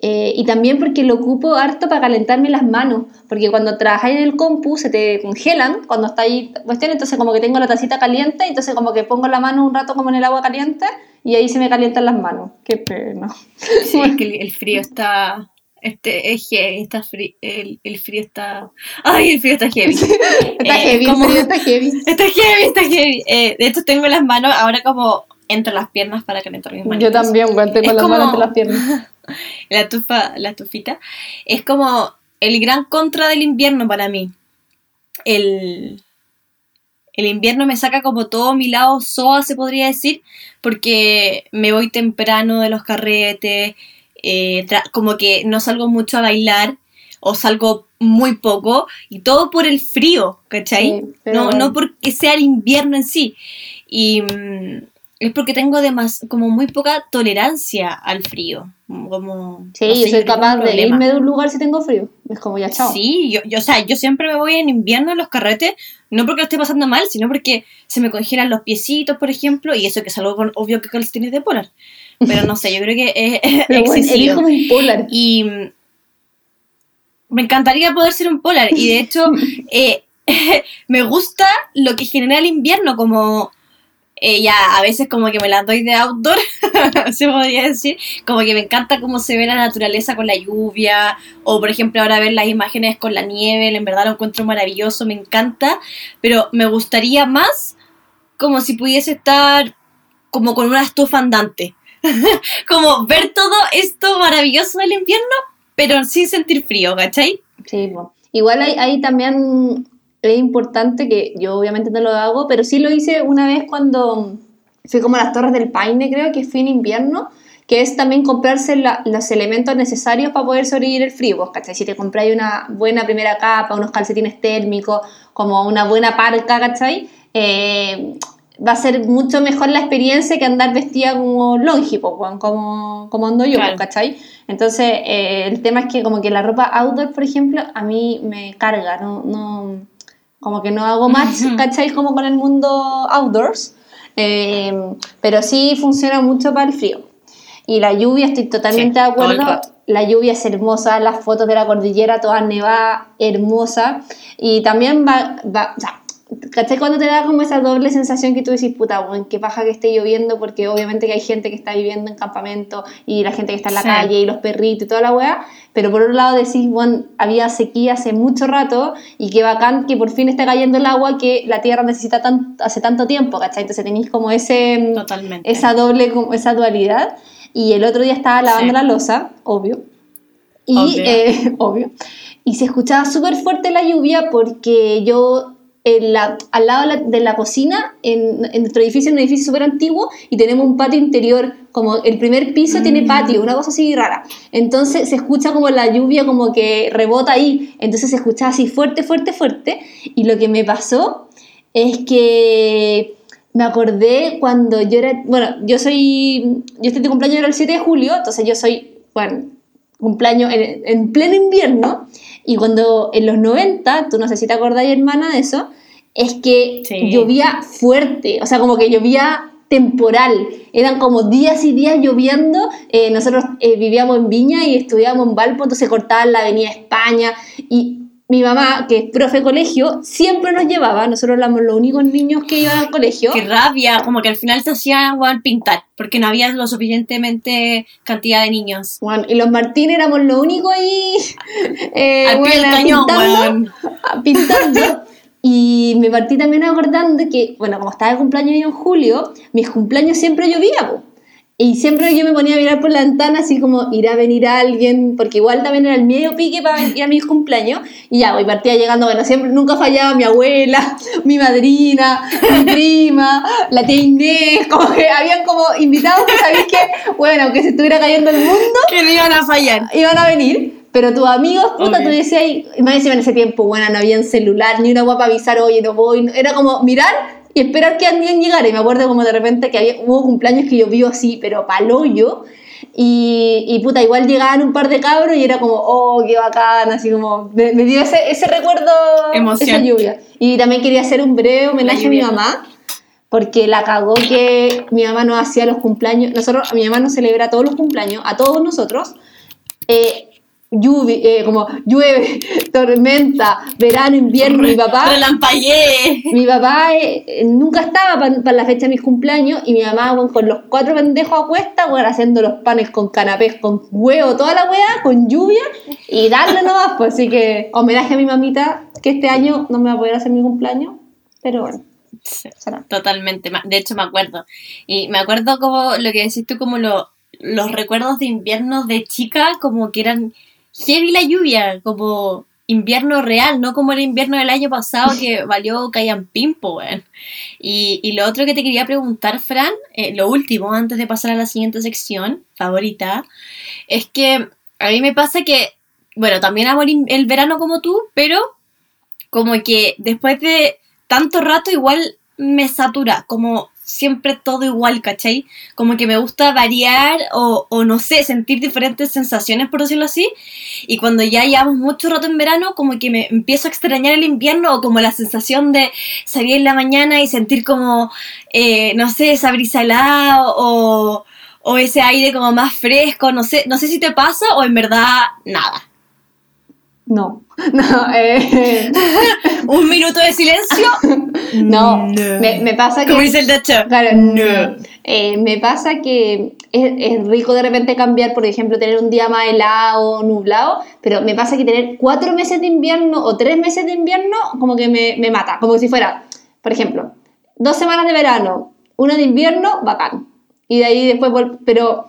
Eh, y también porque lo ocupo harto para calentarme las manos, porque cuando trabajáis en el compu se te congelan cuando está ahí cuestión, entonces como que tengo la tacita caliente, entonces como que pongo la mano un rato como en el agua caliente y ahí se me calientan las manos. Qué pena. Sí, es [laughs] que el frío está. Este, es heavy, está frío. El, el frío está. ¡Ay, el frío está heavy! [laughs] Está Eh, heavy, como- frío, está heavy. [laughs] Está heavy, está heavy. Eh, de hecho, tengo las manos ahora como entre las piernas para calentar mis manos. Yo también, güey, tengo Es las como- manos entre las piernas. [laughs] La tufa, la tufita. Es como el gran contra del invierno para mí. El, el invierno me saca como todo mi lado soa, se podría decir, porque me voy temprano de los carretes, eh, como que no salgo mucho a bailar o salgo muy poco y todo por el frío, ¿cachai? Sí, pero no, no porque sea el invierno en sí. Y, mm, es porque tengo demas como muy poca tolerancia al frío. Como, Sí, no sé, yo soy capaz de irme de un lugar si tengo frío. Es como ya, chao. Sí, yo, yo, o sea, yo siempre me voy en invierno a los carretes, no porque lo esté pasando mal, sino porque se me congelan los piecitos, por ejemplo, y eso que es algo con, obvio que calcetines de polar. Pero no sé, yo creo que es, es [laughs] Pero excesivo. mi polar. Y me encantaría poder ser un polar. Y de hecho, [laughs] eh, [laughs] me gusta lo que genera el invierno, como eh, ya a veces como que me la doy de outdoor, se podría decir. Como que me encanta cómo se ve la naturaleza con la lluvia. O por ejemplo ahora ver las imágenes con la nieve, en verdad lo encuentro maravilloso, me encanta. Pero me gustaría más como si pudiese estar como con una estufa andante. [laughs] como ver todo esto maravilloso del invierno, pero sin sentir frío, ¿cachai? Sí, po. igual ahí también es importante que yo obviamente no lo hago, pero sí lo hice una vez cuando fui como a las Torres del Paine, creo que fui en invierno, que es también comprarse los elementos necesarios para poder sobrevivir el frío, pues, ¿cachai? Si te compráis una buena primera capa, unos calcetines térmicos, como una buena parca, ¿cachai? Eh, va a ser mucho mejor la experiencia que andar vestida como longi, pues, como, como ando yo, Claro. pues, ¿cachai? Entonces, eh, el tema es que como que la ropa outdoor, por ejemplo, a mí me carga, no, no como que no hago match. [laughs] ¿cachai? Como con el mundo outdoors, Eh, pero sí funciona mucho para el frío. Y la lluvia, estoy totalmente Sí, de acuerdo. La lluvia es hermosa, las fotos de la cordillera todas nevadas, hermosa. Y también va, va o sea, ¿cachai? Cuando te da como esa doble sensación que tú decís, puta, bueno, qué paja que esté lloviendo, porque obviamente que hay gente que está viviendo en campamento y la gente que está en la Sí. calle y los perritos y toda la weá. Pero por otro lado decís, bueno, había sequía hace mucho rato y qué bacán que por fin está cayendo el agua que la tierra necesita tan, hace tanto tiempo, ¿cachai? Entonces tenéis como ese Totalmente. esa doble, como esa dualidad. Y el otro día estaba lavando Sí. la losa, obvio. Y, Obvio. eh, [laughs] obvio. Y se escuchaba súper fuerte la lluvia porque yo, en la- al lado de la, de la cocina, en, en nuestro edificio, es un edificio súper antiguo y tenemos un patio interior, como el primer piso tiene Mm. patio, una cosa así rara. Entonces se escucha como la lluvia como que rebota ahí. Entonces se escuchaba así fuerte, fuerte, fuerte. Y lo que me pasó es que me acordé cuando yo era, bueno, yo soy, yo estoy de cumpleaños era el 7 de julio, entonces yo soy, bueno, cumpleaños en, en pleno invierno, y cuando en los 90, tú no sé si te acordás, hermana, de eso, es que Sí. llovía fuerte, o sea, como que llovía temporal, eran como días y días lloviendo, eh, nosotros eh, vivíamos en Viña y estudiábamos en Valpo, entonces cortaban la avenida España, y mi mamá, que es profe de colegio, siempre nos llevaba, nosotros éramos los únicos niños que iban al colegio. Qué rabia, como que al final te hacían weón, pintar, porque no había lo suficientemente cantidad de niños. Bueno, y los Martínez éramos los únicos ahí [laughs] eh, Al bueno, cañón, pintando, [laughs] pintando. Y me partí también acordando que, bueno, como estaba de cumpleaños en julio, mis cumpleaños siempre llovía, po. Y siempre yo me ponía a mirar por la ventana así como irá a venir alguien, porque igual también era el medio pique para ir a mis cumpleaños. Y ya, voy partía llegando, bueno, siempre, nunca fallaba mi abuela, [laughs] mi madrina, mi prima, la tía Inés, como que habían como invitados que sabéis que, bueno, que se estuviera cayendo el mundo, Que no iban a fallar. iban a venir, pero tus amigos, puta, Obvio. tú decías, y más encima en ese tiempo, bueno, no había celular, ni una guapa avisar, oye, no voy, era como mirar y esperar que alguien llegara, y me acuerdo como de repente que había, hubo cumpleaños que llovió así, pero paloyo, y, y puta, igual llegaban un par de cabros y era como, oh, qué bacán, así como, me, me dio ese, ese recuerdo, Emoción. esa lluvia. Y también quería hacer un breve homenaje a mi mamá, porque la cagó que mi mamá no hacía los cumpleaños. Nosotros, mi mamá nos celebra todos los cumpleaños, a todos nosotros. Eh, lluvi- eh, como llueve, [laughs] tormenta, verano, invierno. Mi papá, Relampagué. mi papá eh, nunca estaba para la fecha de mis cumpleaños y mi mamá con los cuatro pendejos a cuesta, weón, haciendo los panes con canapés, con huevo, toda la weá, con lluvia y darle nomás. Pues así que homenaje a mi mamita, que este año no me va a poder hacer mi cumpleaños, pero bueno, será. Totalmente, de hecho me acuerdo. Y me acuerdo como lo que decís tú, como lo- los recuerdos de invierno de chica, como que eran heavy la lluvia, como invierno real, no como el invierno del año pasado que [laughs] valió callan pimpo, weón. Y, y lo otro que te quería preguntar, Fran, eh, lo último, antes de pasar a la siguiente sección, favorita, es que a mí me pasa que, bueno, también amo el verano como tú, pero como que después de tanto rato igual me satura, como siempre todo igual, ¿cachai? Como que me gusta variar o, o no sé, sentir diferentes sensaciones, por decirlo así. Y cuando ya llevamos mucho rato en verano, como que me empiezo a extrañar el invierno o como la sensación de salir en la mañana y sentir como, eh, no sé, esa brisa helada o, o ese aire como más fresco, no sé, no sé si te pasa o en verdad nada. No, [laughs] no, eh, [laughs] Un minuto de silencio. [laughs] no, Me, me pasa que... Como dice el Dacho. Claro, No. eh, me pasa que es, es rico de repente cambiar, por ejemplo, tener un día más helado, nublado, pero me pasa que tener cuatro meses de invierno o tres meses de invierno como que me, me mata, como si fuera, por ejemplo, dos semanas de verano, una de invierno, bacán. Y de ahí después, pero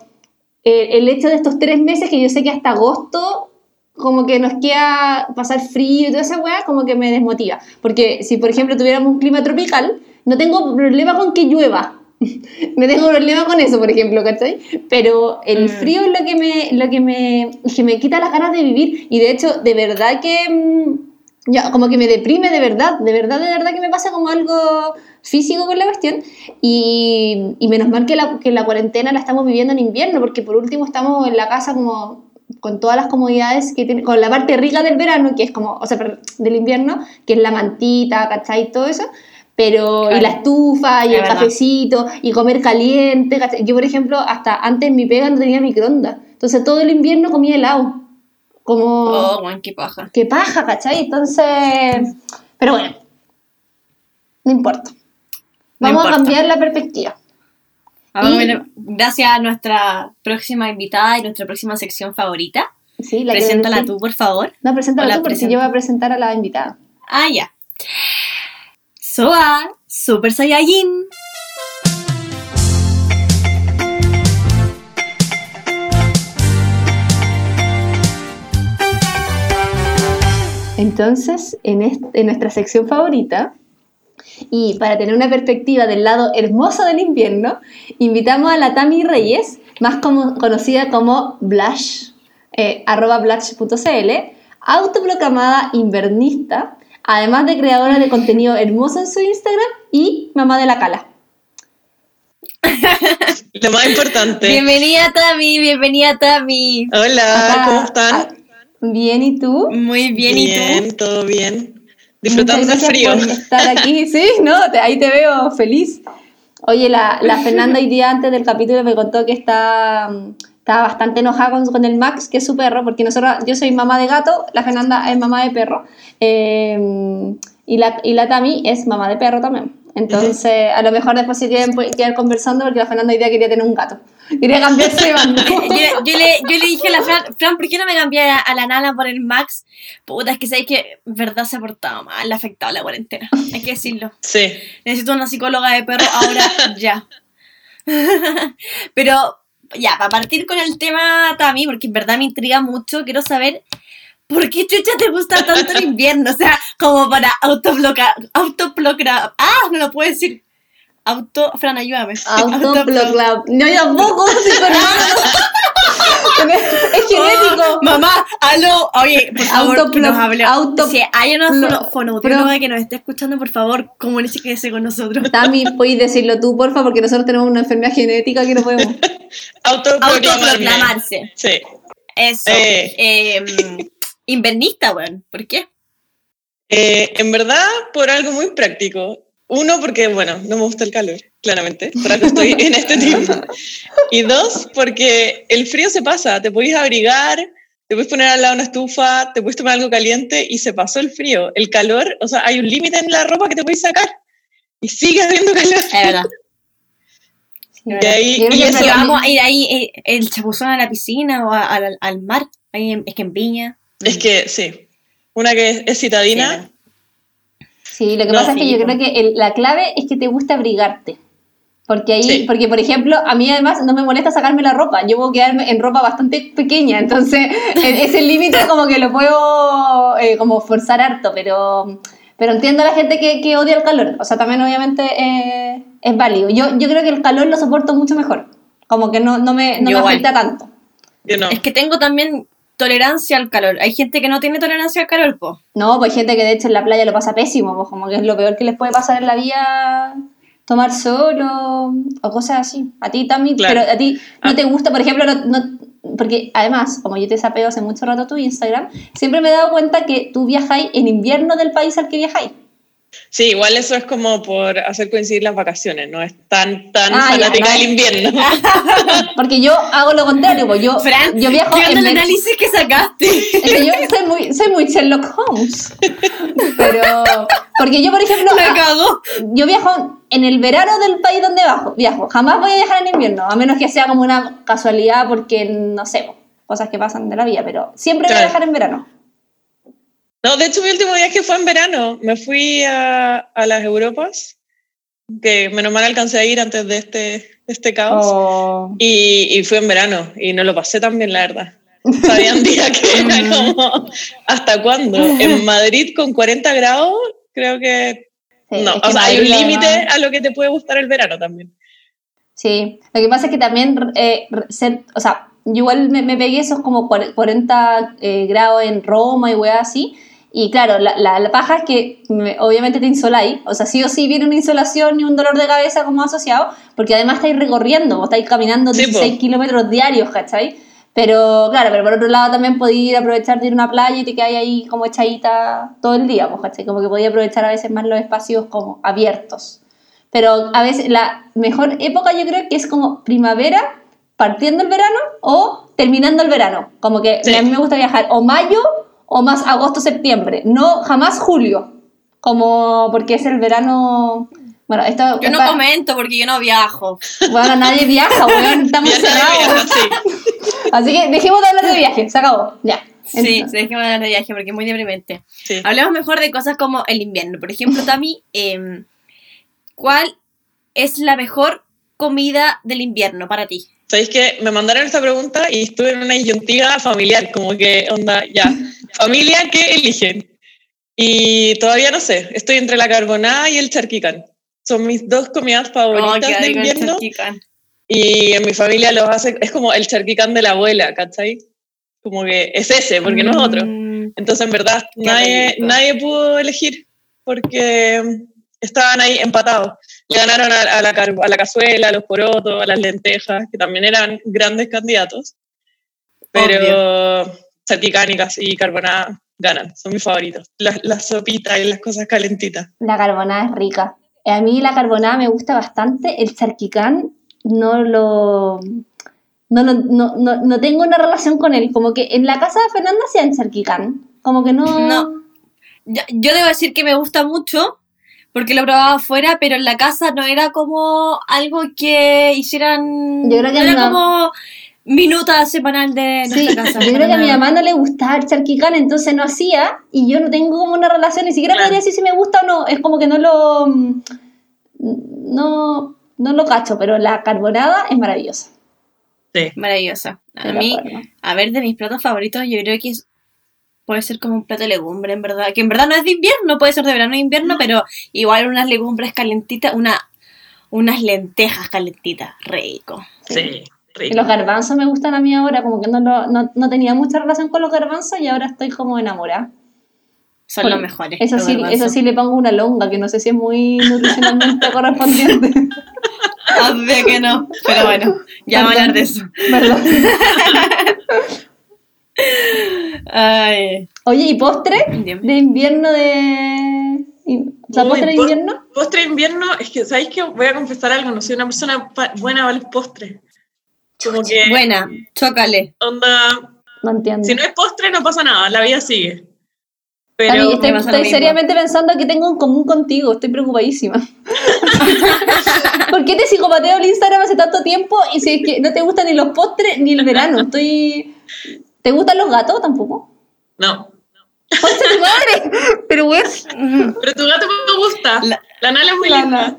el hecho de estos tres meses que yo sé que hasta agosto como que nos queda pasar frío y toda esa weá, como que me desmotiva. Porque si, por ejemplo, tuviéramos un clima tropical, no tengo problema con que llueva. [laughs] no tengo problema con eso, por ejemplo, ¿cachai? Pero el Mm. frío es lo que me, lo que me, que me quita las ganas de vivir. Y de hecho, de verdad que... mm, ya, como que me deprime de verdad, de verdad, de verdad que me pasa como algo físico con la cuestión. Y, y menos mal que la, que la cuarentena la estamos viviendo en invierno, porque por último estamos en la casa como con todas las comodidades que tiene, con la parte rica del verano, que es como, o sea, del invierno, que es la mantita, ¿cachai? Todo eso. Pero, y la estufa, y Es el verdad. cafecito, y comer caliente, ¿cachai? Yo, por ejemplo, hasta antes en mi pega no tenía microondas. Entonces todo el invierno comía helado. Como... Oh, qué paja. Qué paja, ¿cachai? Entonces, pero bueno, no importa. No Vamos a cambiar la perspectiva. Vamos a Y- ver, gracias a nuestra próxima invitada y nuestra próxima sección favorita. Sí, la Preséntala tú, por favor. No, preséntala tú porque presenta. yo voy a presentar a la invitada. Ah, ya. Soa, Super Saiyajin. Entonces, en, en nuestra sección favorita, y para tener una perspectiva del lado hermoso del invierno, invitamos a la Tami Reyes, más como- conocida como Blush, eh, arroba blush.cl, autoproclamada invernista, además de creadora de contenido hermoso en su Instagram y mamá de la cala. [laughs] Lo más importante. Bienvenida, Tami, bienvenida, Tami. Hola, Acá- ¿cómo están? Bien, ¿y tú? Muy bien, ¿y tú? todo bien. Disfrutando del frío. por estar aquí, [laughs] sí, ¿no? Ahí te veo feliz. Oye, la, la Fernanda hoy día antes del capítulo me contó que está, estaba bastante enojada con, con el Max, que es su perro, porque nosotros, yo soy mamá de gato, la Fernanda es mamá de perro, eh, y, la, y la Tami es mamá de perro también. Entonces, a lo mejor después se quieren quedar conversando porque la Fernanda hoy día quería tener un gato. Quería cambiarse de bando. [laughs] Yo, yo le, yo le dije a la Fran, Fran, ¿por qué no me cambié a, a la nana por el Max? Puta, es que sabéis que verdad se ha portado mal, le ha afectado la cuarentena. Hay que decirlo. Sí. Necesito una psicóloga de perro ahora, [laughs] ya. [laughs] Pero, ya, para partir con el tema, Tami, porque en verdad me intriga mucho, quiero saber por qué chucha te gusta tanto el invierno. O sea, como para autobloquear, autobloquear, ah, no lo puedo decir. Auto, Fran, ayúdame. [laughs] Autoblog. [laughs] No, yo tampoco. eso. es genético. Oh, mamá, aló, oye, por favor, Autoplo- que nos hable. auto- si hay una fonoaudióloga que nos esté escuchando, por favor, comuníquese con nosotros. [laughs] Tami, puedes decirlo tú, porfa, porque nosotros tenemos una enfermedad genética que no podemos. Autoproclamarse. Sí. Eso. Eh. Eh, invernista, weón. ¿Por qué? Eh, en verdad, por algo muy práctico. Uno, porque, bueno, no me gusta el calor, claramente. Por algo estoy en este [laughs] team. Y dos, porque el frío se pasa. Te puedes abrigar, te puedes poner al lado una estufa, te puedes tomar algo caliente y se pasó el frío. El calor, o sea, hay un límite en la ropa que te puedes sacar. Y sigue habiendo calor. Es verdad. [laughs] Y ahí- y eso- vamos a ir ahí, eh, el chapuzón a la piscina o a- al, al mar. Ahí en- es que en Viña. Es que, sí. Una que es, es citadina. Sí, lo que No, pasa es que sí, yo creo que el- la clave es que te gusta abrigarte. Porque ahí, Sí. porque por ejemplo, a mí además no me molesta sacarme la ropa. Yo puedo quedarme en ropa bastante pequeña, entonces [laughs] ese límite como que lo puedo eh, como forzar harto, pero, pero entiendo a la gente que, que odia el calor. O sea, también obviamente eh, es válido. Yo, yo creo que el calor lo soporto mucho mejor. Como que no, no me, no me afecta tanto. Yo no. Es que tengo también tolerancia al calor. Hay gente que no tiene tolerancia al calor, po. No, pues hay gente que de hecho en la playa lo pasa pésimo, pues como que es lo peor que les puede pasar en la vida tomar solo o cosas así. A ti también, Claro. pero a ti no Ah. te gusta, por ejemplo, no, no- porque además, como yo te sapeo hace mucho rato tu Instagram, siempre me he dado cuenta que tú viajáis en invierno del país al que viajáis. Sí, igual eso es como por hacer coincidir las vacaciones, no es tan, tan Ah, fanática del [laughs] invierno. [laughs] Porque yo hago lo contrario, pues yo, Fran, yo viajo ¿qué en onda el análisis que sacaste? Es que yo [laughs] soy muy, soy muy Sherlock Holmes. Pero, porque yo, por ejemplo, a- cagó. yo viajo en el verano del país donde bajo, viajo. Jamás voy a viajar en invierno, a menos que sea como una casualidad porque, no sé, cosas que pasan de la vida, pero siempre voy a viajar en verano. No, de hecho mi último viaje fue en verano. Me fui a, a las Europas, que menos mal alcancé a ir antes de este, de este caos. Oh. Y, y fui en verano y no lo pasé tan bien, la verdad. Sabían día que era [laughs] como, ¿hasta cuándo? En Madrid con 40 grados, creo que... Sí, no, es que o sea, hay un límite a lo que te puede gustar el verano también. Sí, lo que pasa es que también eh, ser, o sea, igual me, me pegué esos como cuare- 40 eh, grados en Roma y weá así. Y claro, la, la, la paja es que me- obviamente te insoláis, o sea, sí o sí viene una insolación y un dolor de cabeza como asociado, porque además estáis recorriendo, o estáis caminando Sí, po. 16 kilómetros diarios, ¿cachai? Pero claro, pero por otro lado también podéis ir a aprovechar de ir a una playa y te quedáis ahí como echadita todo el día, ¿cachai? Como que podéis aprovechar a veces más los espacios como abiertos. Pero a veces la mejor época yo creo que es como primavera, partiendo el verano o terminando el verano. Como que Sí. a mí me gusta viajar o mayo o más agosto, septiembre. No jamás julio. Como porque es el verano... Bueno, esto... Yo no esta- comento porque yo no viajo. Bueno, nadie viaja, weón, estamos cerrados. sí. Así que dejemos de hablar de viaje, se acabó, ya. Sí, sí, dejemos de hablar de viaje porque es muy deprimente. Sí. Hablemos mejor de cosas como el invierno. Por ejemplo, Tami, em, ¿cuál es la mejor comida del invierno para ti? ¿Sabéis que me mandaron esta pregunta y estuve en una disyuntiva familiar, como que, onda, ya, familia, ¿qué eligen? Y todavía no sé, estoy entre la carbonada y el charquicán. Son mis dos comidas Oh, favoritas qué de invierno y en mi familia los hace, es como el charquicán de la abuela, ¿cachai? Como que es ese, porque no es otro. Mm, Entonces, en verdad, Qué nadie, nadie pudo elegir porque estaban ahí empatados. Le ganaron a, a la, a la cazuela, a los porotos, a las lentejas, que también eran grandes candidatos. Pero charquicánicas y carbonada ganan, son mis favoritos. Las, las sopitas y las cosas calentitas. La carbonada es rica. A mí la carbonada me gusta bastante. El charquicán no lo... No, lo- no, no, no tengo una relación con él. Como que en la casa de Fernanda hacían charquicán. Como que no... No. Yo, yo debo decir que me gusta mucho porque lo he probado afuera, pero en la casa no era como algo que hicieran. Yo creo que no era como minuta semanal de Sí, nuestra casa. yo creo para que a mi nada. mamá no le gustaba el charquicán, entonces no hacía, y yo no tengo como una relación, ni siquiera Claro. podría decir si me gusta o no, es como que no lo, mm, no, no lo cacho, pero la carbonada es maravillosa. Sí. Maravillosa. A de mí, acuerdo. a ver, de mis platos favoritos, yo creo que es- puede ser como un plato de legumbre, en verdad. Que en verdad no es de invierno, puede ser de verano o invierno, pero igual unas legumbres calentitas, una, unas lentejas calentitas, rico. Sí, rico. los garbanzos me gustan a mí ahora, como que no, lo- no, no tenía mucha relación con los garbanzos y ahora estoy como enamorada. Son los mejores. Eso los sí, garbanzos. eso sí le pongo una longa, que no sé si es muy nutricionalmente [laughs] correspondiente. Obvio que no, pero bueno, ya vamos a hablar de eso. [laughs] ¿Verdad? Ay, Oye, ¿y postre? De invierno de... O sea, Uy, postre de invierno. Postre de invierno, es que, ¿sabéis que Voy a confesar algo, no soy una persona buena para los postres. Como que, buena, chócale. onda, No entiendo. si no es postre no pasa nada, la vida sigue. Pero, Tami, estoy, seriamente pensando que tengo en común contigo, estoy preocupadísima. [laughs] ¿Por qué te psicopateo el Instagram hace tanto tiempo y si es que no te gustan ni los postres ni el verano? Estoy... ¿Te gustan los gatos tampoco? no. ¡Concha tu madre! Pero weón, Pero tu gato me gusta. La- La, nala es muy la linda.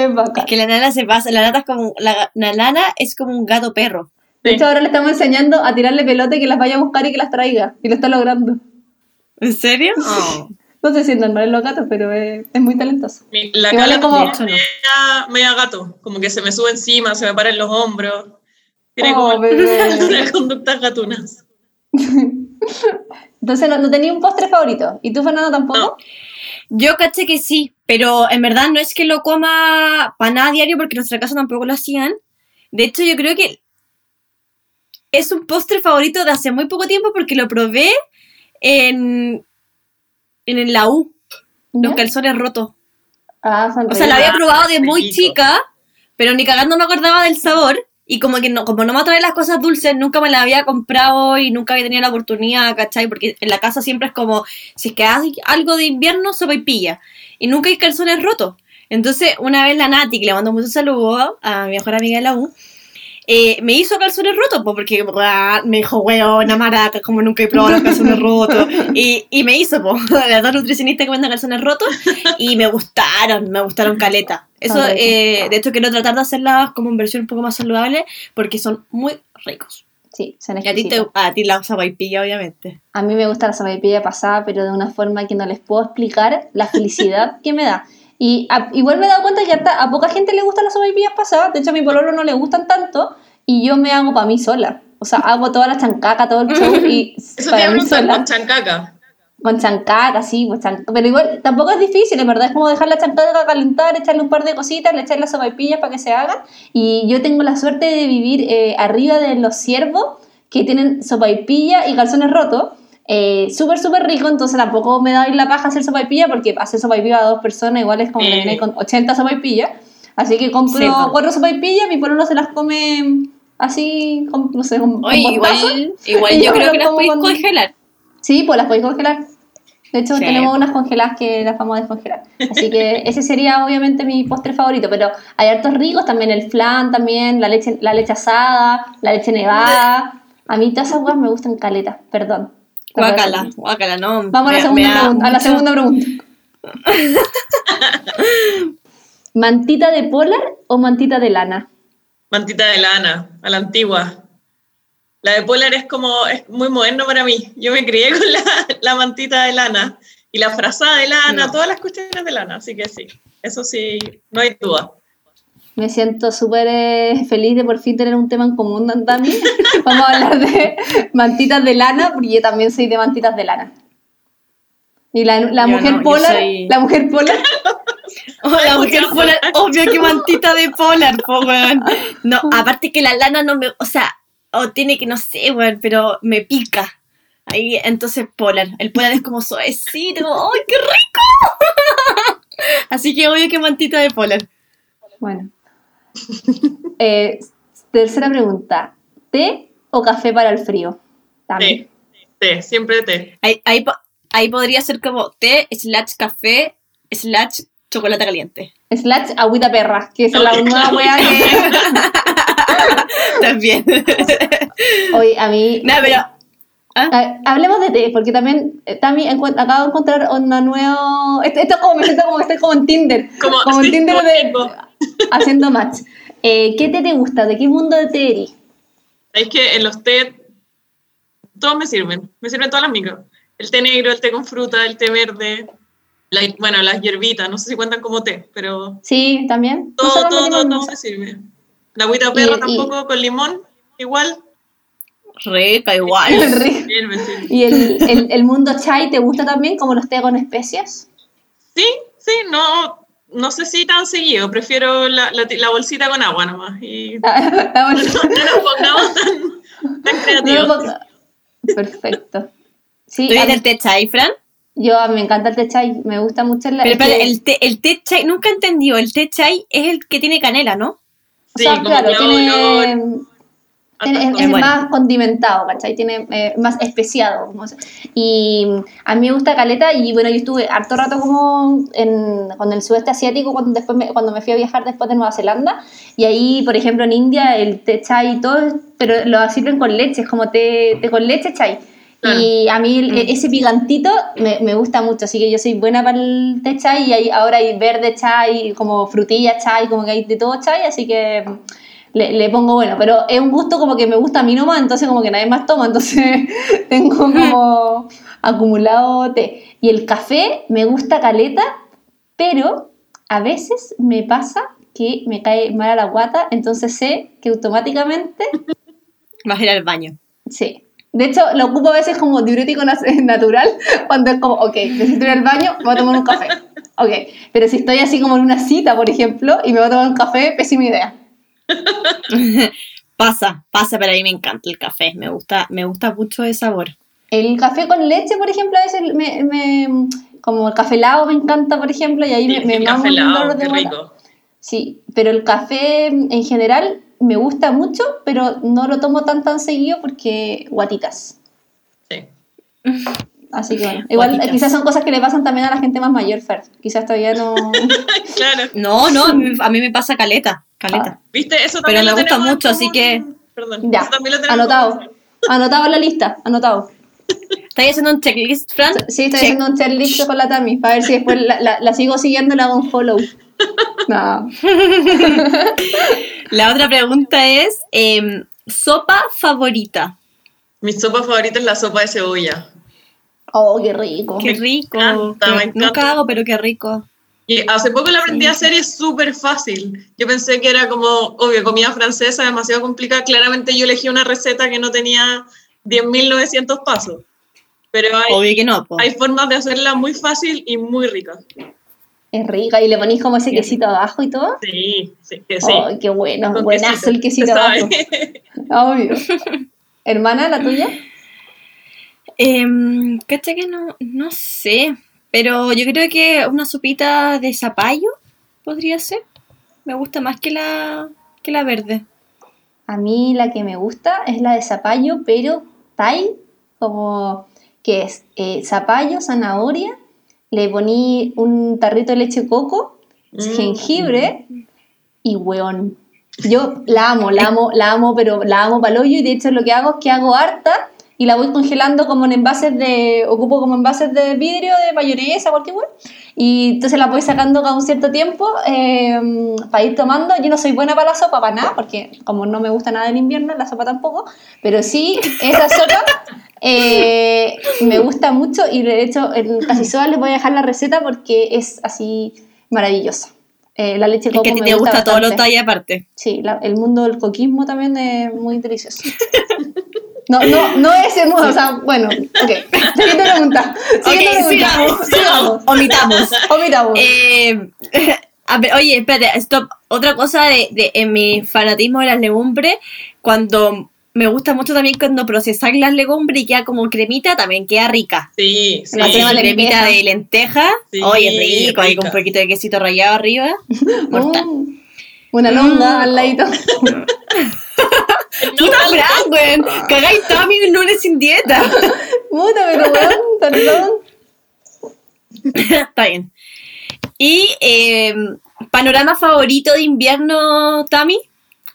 Na- es bacán. Que la nana se pasa, la nana es como, la, la nana es como un gato perro. De hecho, ahora le estamos enseñando a tirarle pelota y que las vaya a buscar y que las traiga. Y lo está logrando. ¿En serio? Oh. No sé si es normal los gatos, pero es, es muy talentoso. Mi- La Igual cala es como- no. media, media gato, como que se me sube encima, se me para en los hombros. Tiene Oh, como [laughs] unas conductas gatunas. [laughs] Entonces, no, no tenía un postre favorito. ¿Y tú, Fernando, tampoco? No. Yo caché que sí, Pero en verdad no es que lo coma para nada diario porque en nuestra casa tampoco lo hacían. De hecho, yo creo que es un postre favorito de hace muy poco tiempo porque lo probé en, en la U, los calzones rotos. Ah, O sea, lo había Ah, probado de muy rico. chica, pero ni cagando me acordaba del sabor. Y como que no, como no me atraen las cosas dulces, nunca me las había comprado y nunca había tenido la oportunidad, ¿cachai? Porque en la casa siempre es como, si es que hay algo de invierno, sopa y pilla. Y nunca hay calzones rotos. Entonces, una vez la Nati, que le mando muchos saludos a mi mejor amiga de la U, eh, me hizo calzones rotos, pues, porque ah, me dijo, weona maraca, como nunca he probado los calzones [laughs] rotos. Y, y me hizo, pues, [laughs] las dos nutricionistas que venden calzones rotos, y me gustaron, me gustaron caleta. Eso, eh, de hecho, quiero tratar de hacerlas como en versión un poco más saludable, porque son muy ricos. Sí, son Y a ti, te, a ti la pilla, obviamente. A mí me gusta la sopaipilla pasada, pero de una forma que no les puedo explicar la felicidad [laughs] que me da. Y a- igual me he dado cuenta que hasta a poca gente le gustan las sopaipillas pasadas. De hecho, a mi pololo no le gustan tanto y yo me hago para mí sola. O sea, hago toda la chancaca, todo el show y [laughs] Eso te para a mí sola. chancaca. Con chancaca, sí, pues chan- pero igual tampoco es difícil, en verdad es como dejar la chancaca calentar, echarle un par de cositas, le echar las sopaipillas para que se hagan. Y yo tengo la suerte de vivir eh, arriba de los ciervos que tienen sopaipilla y calzones rotos. Eh, súper, súper rico, entonces tampoco me da la paja hacer sopaipilla porque hacer sopaipilla a dos personas igual es como que Eh. con 80 sopaipillas. Así que compro Sí, cuatro sopaipillas, mi pueblo se las come así, con, no sé, con, con Oye, mostaza. igual, igual [laughs] yo creo que las podéis con- congelar. Sí, pues las podéis congelar. De hecho, Sí. tenemos unas congeladas que las vamos a descongelar. Así que [laughs] ese sería obviamente mi postre favorito. Pero hay hartos ricos también, el flan también, la leche, la leche asada, la leche nevada. A mí todas esas me gustan caleta, perdón. Guácala, guácala, no. Vamos a la pregunta. A segunda pregunta. [laughs] ¿Mantita de polar o mantita de lana? Mantita de lana, a la antigua. La de Polar es como, es muy moderno para mí. Yo me crié con la, la mantita de lana y la frazada de lana, No. todas las cuestiones de lana, así que sí, eso sí, no hay duda. Me siento súper eh, feliz de por fin tener un tema en común, Dani. [laughs] Vamos a hablar de mantitas de lana, porque yo también soy de mantitas de lana. Y la, la mujer no, polar, soy- la mujer polar, [laughs] Oh, la mujer polar, obvio que mantita de polar, po, weón. No, [laughs] aparte que la lana no me, o sea, o tiene que, no sé, weón, pero me pica. Ahí, entonces polar. El polar es como suavecito, como, ¡ay, qué rico! [laughs] Así que obvio que mantita de polar. bueno. Eh, tercera pregunta, ¿té o café para el frío? También. Té, té, siempre té. Ahí, ahí, ahí podría ser como té, slash café, slash chocolate caliente. Slash agüita perra, que es la [laughs] nueva wea que... [laughs] [laughs] También. Oye, a mí... no, pero... ¿ah? Ah, Hablemos de té, porque también, eh, Tami, acabo de encontrar una nueva... Esto, esto es como, me siento como estoy como en Tinder. [laughs] Como, Como en sí, Tinder de, [laughs] haciendo match. Eh, ¿Qué té te gusta? ¿De qué mundo de té eres? Es que en los té, todos me sirven, me sirven todas las micros. El té negro, el té con fruta, el té verde, la- bueno, las hierbitas, no sé si cuentan como té, pero Sí, también. todo, todo, todo, mucho. me sirve. La agüita perra y- tampoco, con limón, igual. Rica, igual. [laughs] Sirve. ¿Y el, el, el mundo chai te gusta también, como los té con especias? Sí, sí, no, no sé si tan seguido, prefiero la, la, la bolsita con agua nomás. Y [laughs] [laughs] no, La bolsa- no nos pongamos tan, tan creativos. Perfecto. Sí, ¿Tú eres del té chai, Fran? yo me encanta el té chai, me gusta mucho el, Pero que- el té, el té chai, nunca he entendido, el té chai es el que tiene canela, ¿no? O Sí, sea, como claro, tiene, olor, tiene- es, es Bueno. más condimentado, ¿cachai? Tiene eh, más especiado. como se- Y a mí me gusta caleta y bueno, yo estuve harto rato como en, con el sudeste asiático cuando, después me, cuando me fui a viajar después de Nueva Zelanda y ahí, por ejemplo, en India el té chai y todo, pero lo sirven con leche, es como té, té con leche chai. Claro. Y a mí Mm. ese picantito me, me gusta mucho, así que yo soy buena para el té chai y hay, ahora hay verde chai, como frutilla chai, como que hay de todo chai, así que le, le pongo bueno, pero es un gusto como que me gusta a mí nomás, entonces como que nadie más toma, [laughs] entonces tengo como acumulado té. Y el café me gusta caleta, pero a veces me pasa que me cae mal a la guata, entonces sé que automáticamente Vas a ir al baño. Sí. De hecho, lo ocupo a veces como diurético [laughs] natural, cuando es como, ok, necesito ir al baño, voy a tomar un café. Ok, pero si estoy así como en una cita, por ejemplo, y me voy a tomar un café, pésima idea. [laughs] Pasa, pasa, pero a mí me encanta el café. Me gusta, me gusta mucho el sabor. El café con leche, por ejemplo, a veces me, me- como el café helado me encanta, por ejemplo, y ahí me, me el mamo un dolor de rico. Sí, pero el café en general me gusta mucho, pero no lo tomo tan tan seguido porque guatitas. Sí. Así que bueno, igual Guatitas. quizás son cosas que le pasan también a la gente más mayor, Fer. Quizás todavía no... [laughs] Claro. No, no, a mí, a mí me pasa caleta, caleta. ¿Viste? Eso Pero también me lo gusta mucho, así que- Perdón. ya, eso también lo tenemos en anotado. común. Anotado en la lista, anotado. ¿Estáis haciendo un checklist, Fran? Sí, estoy Check. haciendo un checklist con la Tami, para ver si después la, la- la sigo siguiendo y le hago un follow. No. [laughs] La otra pregunta es, em, ¿sopa favorita? Mi sopa favorita es la sopa de cebolla. Oh, qué rico. Qué rico. encanta, Qué- me encanta. Nunca hago, pero qué rico. Y hace poco la aprendí a hacer y es súper fácil. Yo pensé que era como, obvio, comida francesa, demasiado complicada. Claramente yo elegí una receta que no tenía 10.900 pasos. Pero hay, Obvio que no, po. hay formas de hacerla muy fácil y muy rica. Es rica y le ponís como ese quesito abajo y todo. Sí, sí, que sí. Oh, qué bueno, Con buenazo el quesito se sabe. abajo. Obvio. Hermana, la tuya. Em, ¿Cacha que no? No sé. Pero yo creo que una sopita de zapallo podría ser. Me gusta más que la, que la verde. A mí la que me gusta es la de zapallo, pero Thai, como que es eh, zapallo, zanahoria, le poní un tarrito de leche coco, Mm. jengibre y hueón. Yo la amo, la amo, la amo, pero la amo para hoyo y de hecho lo que hago es que hago harta y la voy congelando como en envases de, ocupo como envases de vidrio, de mayonesa, cualquier hueón. Y entonces la voy sacando cada un cierto tiempo eh, para ir tomando. Yo no soy buena para la sopa, para nada, porque como no me gusta nada el invierno, la sopa tampoco. Pero sí, esa sopa [laughs] eh, me gusta mucho y de hecho en casi todas les voy a dejar la receta porque es así maravillosa. Eh, la leche de Es coco que a ti me te gusta todos los bastante. talles aparte. Sí, la- el mundo del coquismo también es muy delicioso. [laughs] No, no, no es el mundo, o sea, bueno, ok. Siguiente pregunta. Siguiente Ok, pregunta. sigamos, Sigamos. Omitamos. Omitamos. Eh, [laughs] a ver, oye, espérate, stop. Otra cosa de, de- en mi fanatismo de las legumbres, cuando me gusta mucho también cuando procesar las legumbres y queda como cremita, también queda rica. Sí, sí. La su de cremita lenteja. de lenteja, Sí, oye, rico, ahí con un rica. poquito de quesito rallado arriba. [laughs] Mortal. Mm, una longa Mm. al ladito. [laughs] Puta Fran, weón, cagáis Tommy un lunes sin dieta. [laughs] Puta, pero weón, perdón. [laughs] Está bien. Y eh, panorama favorito de invierno, Tami,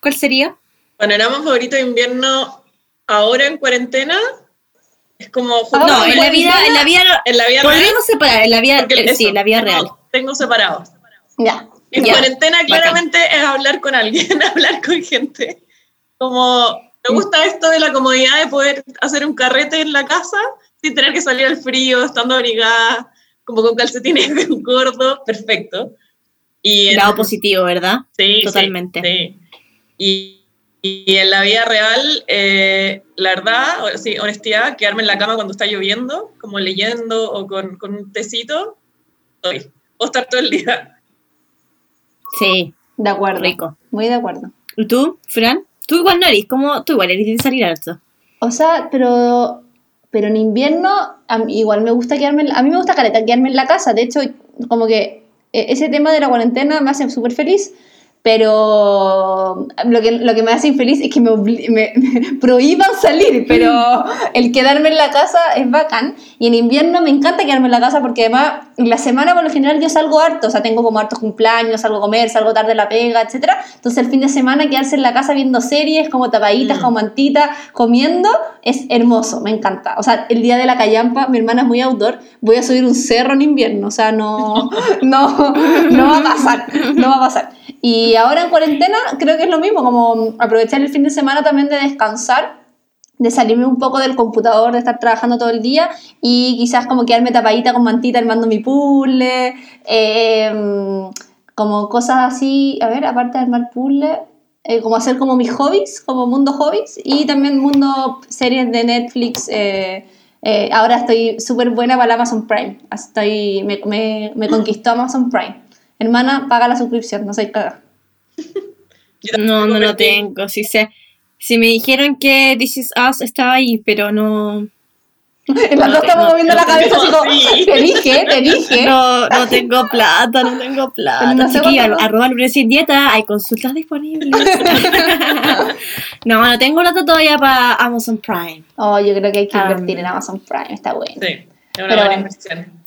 ¿cuál sería? Panorama favorito de invierno ahora en cuarentena es como Ahora no, en en la vida, en la vida, en la vida real. podríamos separar, en la vida, eh, sí, en la vida real. Tengo separados. Ya. En Ya, cuarentena bacán. claramente es hablar con alguien, [laughs] hablar con gente. Como me gusta esto de la comodidad de poder hacer un carrete en la casa sin tener que salir al frío, estando abrigada, como con calcetines [laughs] gordos, perfecto. Y Lado positivo, ¿verdad? Sí, sí, Totalmente. Sí, Y, y en la vida real, eh, la verdad, sí, honestidad, quedarme en la cama cuando está lloviendo, como leyendo o con, con un tecito, estoy. O estar todo el día. Sí, De acuerdo. rico. Muy de acuerdo. ¿Y tú, Fran? Tú igual no eres, como tú igual eres de salir harto. O sea, pero, pero en invierno a mí igual me gusta quedarme, en la- a mí me gusta caleta quedarme en la casa. De hecho, como que eh, ese tema de la cuarentena me hace súper feliz. Pero lo que, lo que me hace infeliz es que me, me- me [laughs] prohíban salir, pero el quedarme en la casa es bacán. Y en invierno me encanta quedarme en la casa porque además la semana por lo general yo salgo harto, o sea, tengo como hartos cumpleaños, salgo a comer, salgo tarde a la pega, etc. Entonces el fin de semana quedarse en la casa viendo series, como tapaditas, Mm. como mantita, comiendo, es hermoso, me encanta. O sea, el día de la callampa, mi hermana es muy outdoor, voy a subir un cerro en invierno, o sea, no, [laughs] no, no va a pasar, no va a pasar. Y ahora en cuarentena creo que es lo mismo, como aprovechar el fin de semana también de descansar, de salirme un poco del computador, de estar trabajando todo el día y quizás como quedarme tapadita con mantita armando mi puzzle, eh, como cosas así, a ver, aparte de armar puzzle, eh, como hacer como mis hobbies, como mundo hobbies y también mundo series de Netflix, eh, Eh, ahora estoy súper buena para el Amazon Prime. Estoy, me, me, me conquistó Amazon Prime. Hermana, paga la suscripción, no soy caga. [laughs] Yo No, no lo tengo. Sí sé. Si me dijeron que This Is Us estaba ahí, pero no. En las No dos estamos no, moviendo no la cabeza así como, te dije, te dije. No, no tengo plata, no tengo plata. No Chiquilla, cuánto- arroba Lunes sin dieta, hay consultas disponibles. [laughs] no, no tengo plata todavía para Amazon Prime. Oh, yo creo que hay que invertir en Amazon Prime, está bueno. Sí, es una Pero buena bueno. inversión.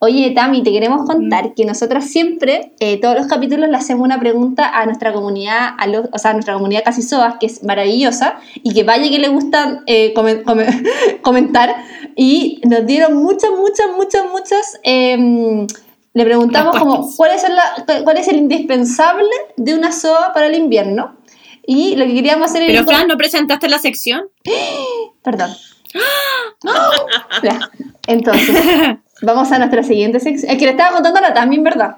Oye, Tami, te queremos contar que nosotras siempre, eh, todos los capítulos, le hacemos una pregunta a nuestra comunidad, a los- o sea, a nuestra comunidad casi soas, que es maravillosa, y que vaya que le gusta eh, come- come- [laughs] comentar. Y nos dieron muchas, muchas, muchas, muchas. em, le preguntamos como. ¿cuál es, la- ¿cuál es el indispensable de una soa para el invierno? Y lo que queríamos hacer Pero. Fran, ¿no presentaste la sección? [gasps] Perdón. [gasps] [laughs] Ya. Entonces, [laughs] vamos a nuestra siguiente sección. Es que le estaba contando la Tami, en verdad.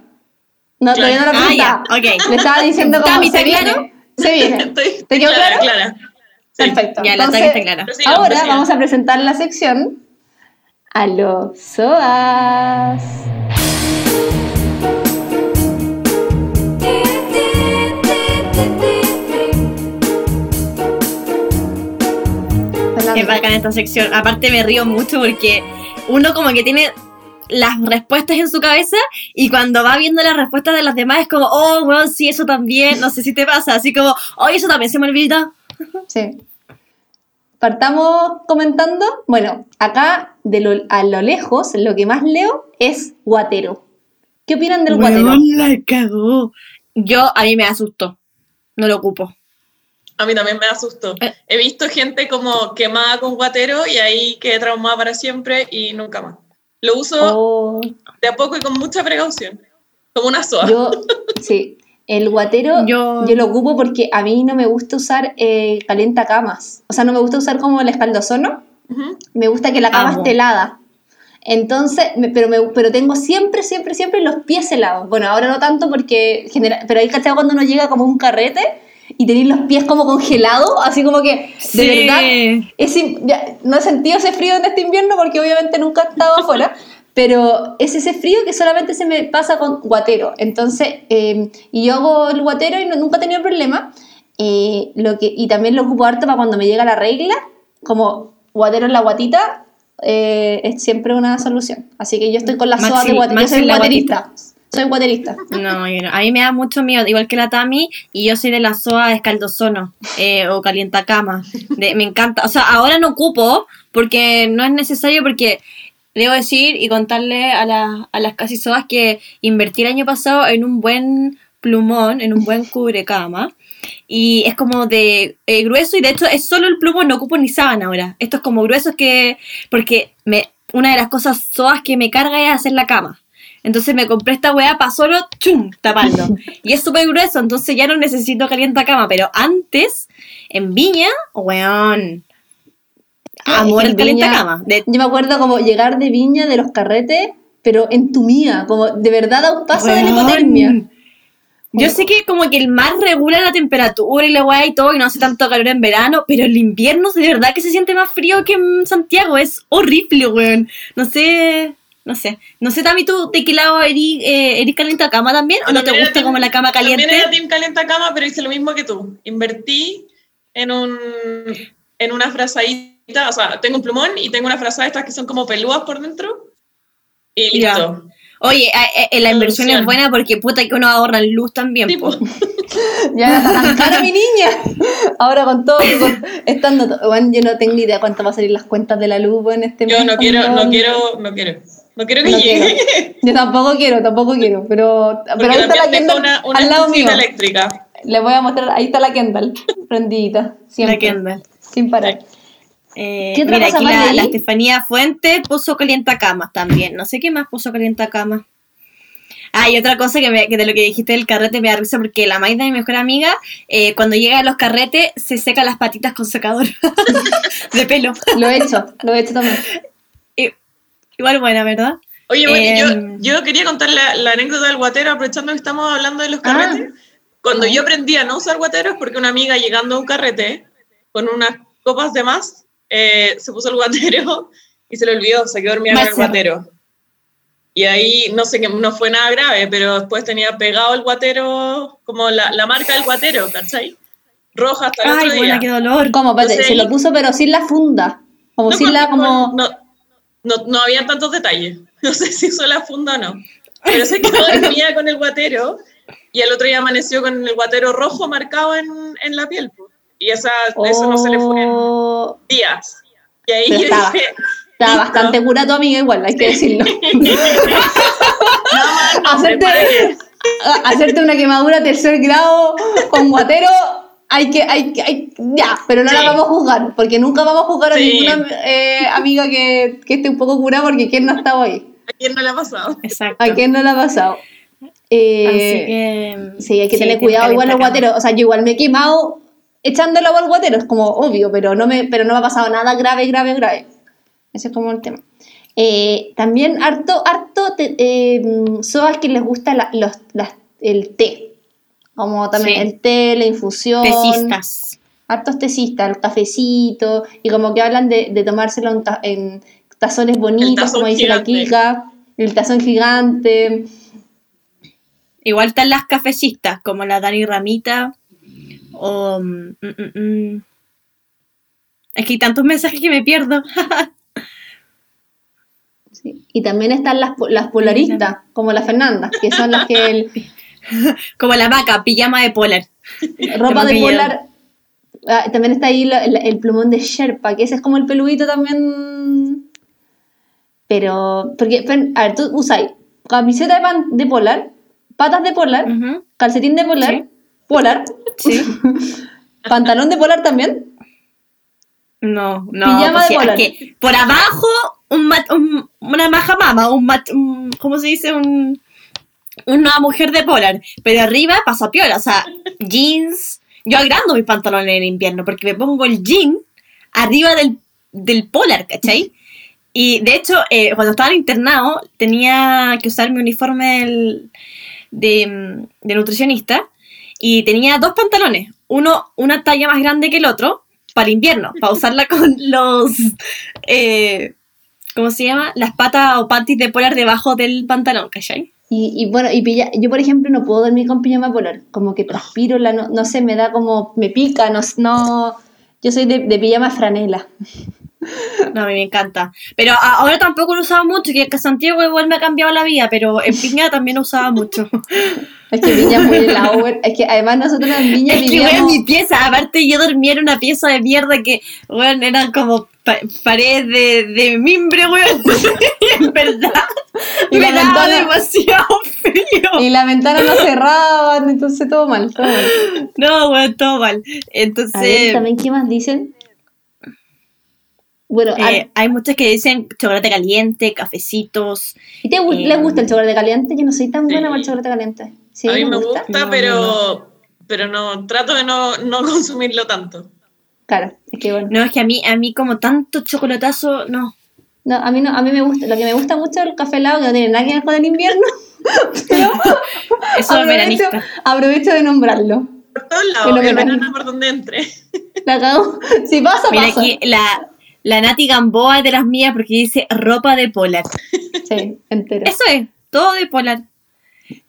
No, todavía no la Ah, presentaba. ya, ok. Le estaba diciendo cómo se ¿te viene. claro? Se viene. [laughs] Estoy ¿Te quedó clara, claro? clara. Sí. Perfecto. Ya, la Entonces, está clara. Ahora vamos a presentar la sección a los SOAS. Qué bacán esta sección. Aparte me río mucho porque uno como que tiene las respuestas en su cabeza y cuando va viendo las respuestas de las demás es como, oh, bueno, sí, eso también, no sé si te pasa, así como, oh, eso también se me olvidó. [laughs] Sí. Partamos comentando. Bueno, acá de lo- a lo lejos, lo que más leo es guatero. ¿Qué opinan del guatero? Weón, la cagó. Yo, a mí me asustó. No lo ocupo. A mí también me asustó. Eh. He visto gente como quemada con guatero y ahí quedé traumada para siempre y nunca más. Lo uso Oh, de a poco y con mucha precaución. Como una soa. yo, sí. El guatero yo, Yo- lo ocupo porque a mí no me gusta usar eh, calienta camas. O sea, no me gusta usar como el escaldozono. Ujú. Me gusta que la cama Amo. esté helada. Entonces, me- pero, me, pero tengo siempre, siempre, siempre los pies helados. Bueno, ahora no tanto porque, genera, pero ahí cachado cuando uno llega como un carrete y tenéis los pies como congelados, así como que, de Sí. verdad, es ya, no he sentido ese frío en este invierno porque obviamente nunca he estado afuera, [laughs] pero es ese frío que solamente se me pasa con guatero. Entonces, eh, y yo hago el guatero y no- nunca he tenido problema. Eh, lo que, y también lo ocupo harto para cuando me llega la regla, como guatero en la guatita, eh, es siempre una solución. Así que yo estoy con la soda de guatero. Yo soy guaterista. Soy guaterista. No, yo no. A mí me da mucho miedo, igual que la Tami, y yo soy de la SOA de escaldozono eh, o calientacama. De, me encanta. O sea, ahora no ocupo porque no es necesario porque debo decir y contarle a, la- a las casi SOAs que invertí el año pasado en un buen plumón, en un buen cubrecama. Y es como de eh, grueso y de hecho es solo el plumón, no ocupo ni sábana ahora. Esto es como grueso que... Porque me, una de las cosas soas que me carga es hacer la cama. Entonces me compré esta weá para solo chum, taparlo. [laughs] Y es súper grueso, entonces ya no necesito calienta cama. Pero antes, en Viña, weón. Amor que en Viña- calienta cama. De, Yo me acuerdo como llegar de viña de los carretes, pero en tu mía, como de verdad a un paso de la hipotermia. Yo sé que como que el mar regula la temperatura y la weá y todo, y no hace tanto calor en verano, pero el invierno de verdad que se siente más frío que en Santiago. Es horrible, weón. No sé, no sé. No sé, Tami, ¿tú de qué lado eres, eh, eres calienta cama también? ¿O no te gusta como la cama caliente? También era Team Calienta Cama, pero hice lo mismo que tú. Invertí en un en una frazadita, o sea, tengo un plumón y tengo una frazada estas que son como pelúas por dentro. Y Ya. listo. Oye, eh, eh, la inversión es buena porque puta que uno ahorra en luz también. Sí, po. po. [laughs] Ya tan cara mi niña. Ahora con todo, con- estando, bueno, yo no tengo ni idea cuánto va a salir las cuentas de la luz en este Yo mes, no quiero, no quiero, no quiero. No quiero que No llegue. Yo tampoco quiero, tampoco quiero, pero, pero ahí está la Kendall una, una al lado mío. eléctrica. Les voy a mostrar, ahí está la Kendall, [laughs] prendidita, siempre, La Kendall. sin parar. Eh, ¿Qué otra mira, cosa aquí más la, Estefanía Fuente puso calientacamas también. No sé qué más puso calientacamas. Ah, y otra cosa que, me- que de lo que dijiste del carrete me da risa porque la Maida, mi mejor amiga, eh, cuando llega a los carretes se seca las patitas con secador [laughs] de pelo. Lo he hecho, lo he hecho también. [laughs] I- Igual buena, ¿verdad? Oye, bueno, Em. yo, yo quería contar la, la anécdota del guatero, aprovechando que estamos hablando de los Ah. carretes. Cuando yo aprendí a no usar guateros, porque una amiga llegando a un carrete con unas copas de más, eh, se puso el guatero y se le olvidó, se quedó dormida con el guatero. Y ahí, no sé, que no fue nada grave, pero después tenía pegado el guatero, como la, la marca del guatero, ¿cachai? Roja hasta el Ay, otro buena, día. qué dolor. ¿Cómo? Espérate, Entonces se lo puso pero sin la funda. Como No, sin la, como... No, no, no había tantos detalles. [laughs] No sé si usó la funda o no. Pero se quedó dormida con el guatero y el otro día amaneció con el guatero rojo marcado en, en la piel. Y esa, eso no se le fue en Oh, días. Y ahí yo estaba- dije, Estaba bastante cura tu amiga igual, hay que decirlo. [laughs] no, hacerte, hacerte una quemadura tercer grado con guatero, hay que, hay, que- hay- ya, pero no la vamos a juzgar, porque nunca vamos a juzgar a Sí. ninguna eh, amiga que, que esté un poco curada, porque quién no ha estado ahí, ¿A quién no le ha pasado? Exacto. a quién no le ha pasado. Eh, Así que. Sí, hay que tener cuidado igual los guateros. O sea, yo igual me he quemado echando el agua al guatero, es como obvio, pero no me, pero no me ha pasado nada grave, grave, grave. Ese es como el tema. Eh, también harto, harto te- eh, soas que les gusta la- los, las- el té. Como también Sí. el té, la infusión. Tecistas. Hartos tesistas, el cafecito. Y como que hablan de, de tomárselo en, ta- en tazones bonitos, tazón como dice la. Kika. El tazón gigante. Igual están las cafecistas, como la Dani Ramita. O. mm, mm, mm. Es que hay tantos mensajes que me pierdo. Sí. Y también están las, las polaristas, como la Fernanda, que son las que el, [laughs] [laughs] como la vaca, pijama de polar. [laughs] ropa de polar. Ah, también está ahí la- la- el plumón de Sherpa, que ese es como el peludito también. Pero, porque, a ver, tú usáis camiseta de, pan- de polar, patas de polar, calcetín de polar, Sí. polar, Sí. [laughs] pantalón de polar también. No, no. Pijama de polar. que por abajo, un, mat- un- una maja mama, un, mat- un- ¿cómo se dice? Un, una mujer de polar. Pero arriba pasa piola, o sea, jeans. Yo agrando mis pantalones en invierno porque me pongo el jean arriba del, del polar, ¿cachai? Y de hecho, eh, cuando estaba en internado, tenía que usar mi uniforme del- de, mm, de nutricionista y tenía dos pantalones, uno una talla más grande que el otro para el invierno, para usarla con [laughs] los, eh, ¿cómo se llama? Las patas o panties de polar debajo del pantalón, ¿cachai? Y, y bueno, y pilla- yo por ejemplo no puedo dormir con pijama polar, como que transpiro, la, no, no sé, me da como, me pica, no, no yo soy de, de pijama franela. No, a mí me encanta. Pero ahora tampoco lo usaba mucho, que Santiago igual me ha cambiado la vida, pero en Piña también lo usaba mucho. [laughs] Es que Viña es muy helado, es que además nosotros en Viña Es que, vivíamos... weón, mi pieza, aparte yo dormía en una pieza de mierda que, weón, eran como pa- paredes de, de mimbre, weón. [laughs] en verdad, Y me la daba ventana- demasiado frío. Y la ventana no cerraban, entonces todo mal, todo mal. No, weón, todo mal. A ver, Entonces, también, ¿qué más dicen? Bueno, eh, al- hay muchos que dicen chocolate caliente, cafecitos. ¿y te eh, les gusta el chocolate caliente? Yo no soy tan buena para el chocolate caliente. ¿Sí? a mí ¿les me gusta, No, pero, pero no, trato de no, no [laughs] consumirlo tanto. Claro, es que bueno. No, es que a mí, a mí como tanto chocolatazo, no. No, a mí no, a mí me gusta, lo que me gusta mucho es el café helado, que no tiene nada que ver con el invierno. [laughs] pero Eso es aprovecho, veranista. aprovecho de nombrarlo. Por todos lados, el verano por donde entre. [laughs] La cago. Si pasa, Mira pasa. aquí, la, la Nati Gamboa es de las mías porque dice ropa de polar. Sí, entera. Eso es, todo de polar.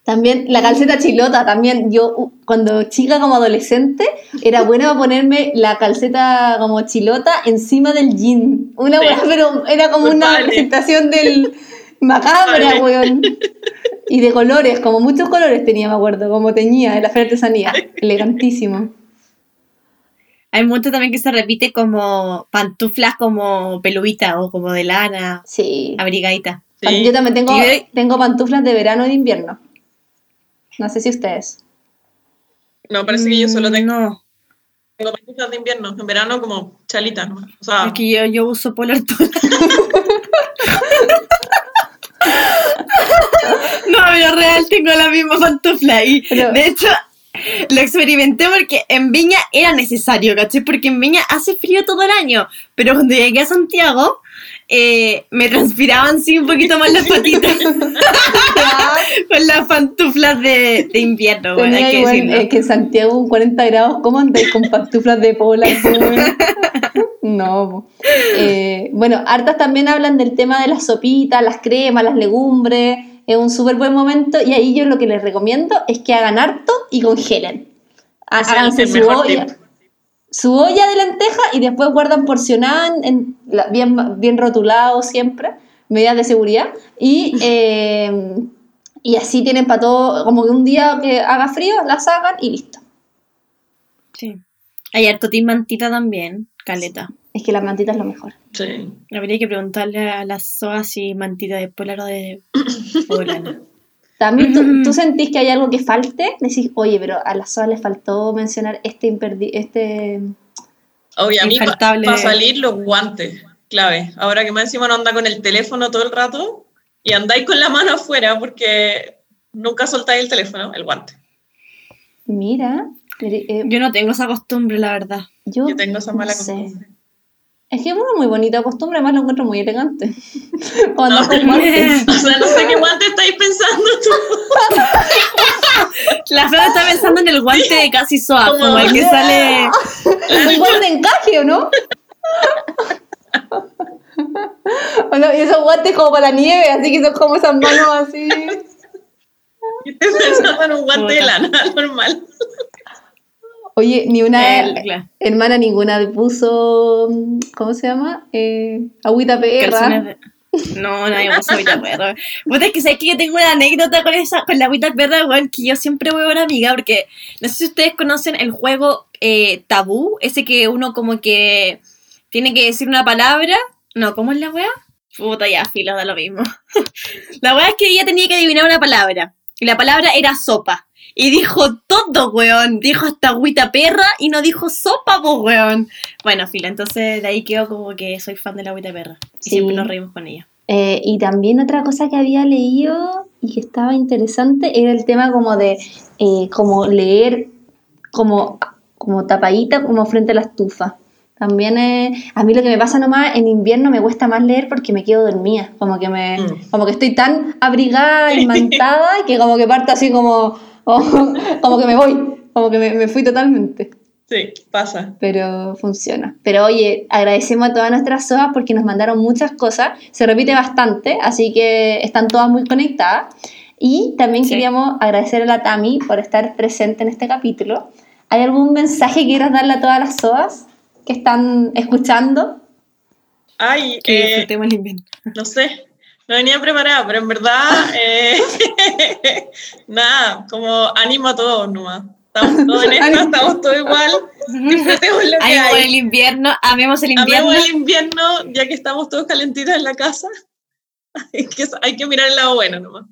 También la calceta chilota, también yo cuando chica como adolescente era [laughs] buena para ponerme la calceta como chilota encima del jean. Una Sí. pero era como una Culpable. representación del [laughs] macabra, weón. [laughs] Y de colores, como muchos colores tenía, me acuerdo, como teñía en la feria artesanía. Elegantísimo. Hay mucho también que se repite como pantuflas como peluita o como de lana, Sí. abrigadita. Sí. Yo también tengo, tengo pantuflas de verano y de invierno. No sé si ustedes. No, parece que yo solo Mm, tengo, No, tengo pantuflas de invierno, en verano como chalitas, ¿no? O sea, es que yo, yo uso polar todo. no, pero real tengo la misma pantufla y Pero- de hecho lo experimenté porque en Viña era necesario, ¿cachai? Porque en Viña hace frío todo el año, pero cuando llegué a Santiago eh, me transpiraban sí un poquito más las patitas. [laughs] [laughs] Con las pantuflas de, de invierno, bueno, hay que igual, decirlo. eh, que en Santiago un 40 grados, ¿cómo andáis con pantuflas de pola? [laughs] no. Eh, bueno, hartas también hablan del tema de las sopitas, las cremas, las legumbres. Es un súper buen momento y ahí yo lo que les recomiendo es que hagan harto y congelen. Háganse su mejor olla, tip. Su olla de lenteja y después guardan porcionada en, en la- bien, bien rotulado siempre, medidas de seguridad. Y, [laughs] eh, y así tienen para todo, como que un día que haga frío, la sacan y listo. Sí. Hay harto team mantita también, caleta. Es que la mantita es lo mejor. Sí. Habría que preguntarle a las SOA si mantita de polar o de poblana. También tú, tú sentís que hay algo que falte, decís, oye, pero a la SOA le faltó mencionar este imperdi este Oye, a mí para salir los guantes, clave. Ahora que más encima no anda con el teléfono todo el rato y andáis con la mano afuera porque nunca soltáis el teléfono, el guante. Mira, eh, eh, Yo no tengo esa costumbre, la verdad. yo, Yo tengo esa mala no sé. costumbre. Es que es una muy bonita costumbre, además lo encuentro muy elegante. [laughs] Cuando con guantes. O sea, no sé qué guante estáis pensando tú. [laughs] La Fran está pensando en el guante de casi SOA, Como- como el que [laughs] sale. Un guante de encaje, ¿o no? O no, y esos guantes como para la nieve, así que son como esas manos así. Y estoy pensando en un guante de lana normal. Oye, ni una El- hermana ninguna puso, ¿cómo se llama? Eh, agüita perra. No, nadie puso agüita perra. Puta, es que sé que yo tengo una anécdota con esa, con la agüita perra, weón, que yo siempre voy a una amiga, porque no sé si ustedes conocen el juego eh, tabú, ese que uno como que tiene que decir una palabra. No, ¿cómo es la wea? Puta, ya, filo, da lo mismo. [laughs] la wea es que ella tenía que adivinar una palabra. Y la palabra era sopa. Y dijo todo, weón. Dijo hasta agüita perra y no dijo sopa, weón. Bueno, filo, entonces de ahí quedo como que soy fan de la agüita perra. Y Sí. siempre nos reímos con ella. Eh, y también otra cosa que había leído y que estaba interesante era el tema como de eh, como leer como, como tapadita como frente a la estufa. También eh, a mí lo que me pasa nomás en invierno me cuesta más leer porque me quedo dormida, como que me Mm. como que estoy tan abrigada y [laughs] mantada que como que parto así como como, [laughs] como que me voy, como que me, me fui totalmente Sí, pasa. pero funciona. Pero oye, agradecemos a todas nuestras SOAS porque nos mandaron muchas cosas, se repite bastante, así que están todas muy conectadas. Y también Sí. queríamos agradecer a la Tami por estar presente en este capítulo. ¿Hay algún mensaje que quieras darle a todas las SOAS que están escuchando? Ay, Que eh, invierno. no sé, no venía preparada, pero en verdad, eh, [laughs] nada, como ánimo a todos nomás. Estamos todos en esto, estamos todos igual. Disfrutemos lo que Amemos hay. el invierno, amemos el invierno. Amemos el invierno, ya que estamos todos calentitos en la casa. [laughs] Hay que, hay que mirar el lado bueno nomás.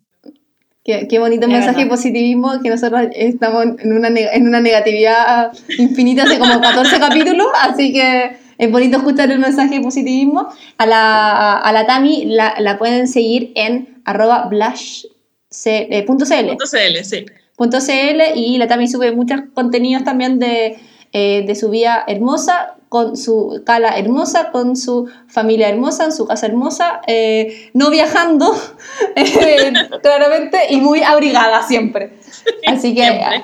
Qué, qué bonito Es mensaje de positivismo que nosotros estamos en una, en una negatividad infinita hace como 14 capítulos, así que es bonito escuchar el mensaje de positivismo. A la, a la Tami la, la pueden seguir en arroba blush c- eh, punto CL. Punto CL, sí. punto CL y la Tami sube muchos contenidos también de, eh, de su vida hermosa, con su cala hermosa, con su familia hermosa, en su casa hermosa, eh, no viajando, [laughs] claramente, y muy abrigada siempre. [laughs] Así que Siempre.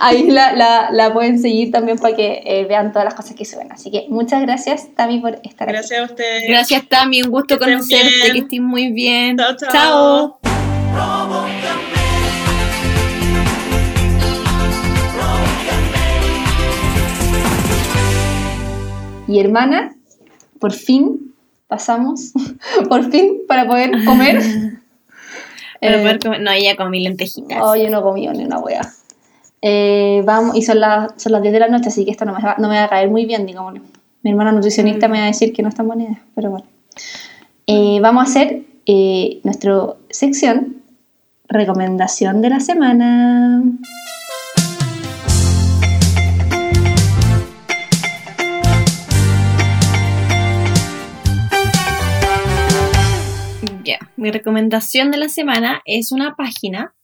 Ahí la, la- la pueden seguir también para que eh, vean todas las cosas que suben. Así que muchas gracias, Tami, por estar aquí. Gracias a ustedes. Gracias, Tami, un gusto Que estén conocerte, bien. que estés muy bien. Chao, chao. chao. Y hermana, por fin pasamos, [laughs] por fin para poder comer. [laughs] Para Eh, poder comer- No, ella comí lentejitas. Oh, yo no comí ni una wea. Eh, vamos, y son las, son las 10 de la noche, así que esto no me, va, no me va a caer muy bien, digámoslo. Mi hermana nutricionista Mm. me va a decir que no es tan buena idea, pero bueno. Eh, vamos a hacer eh, nuestra sección recomendación de la semana. Ya, mi recomendación de la semana es una página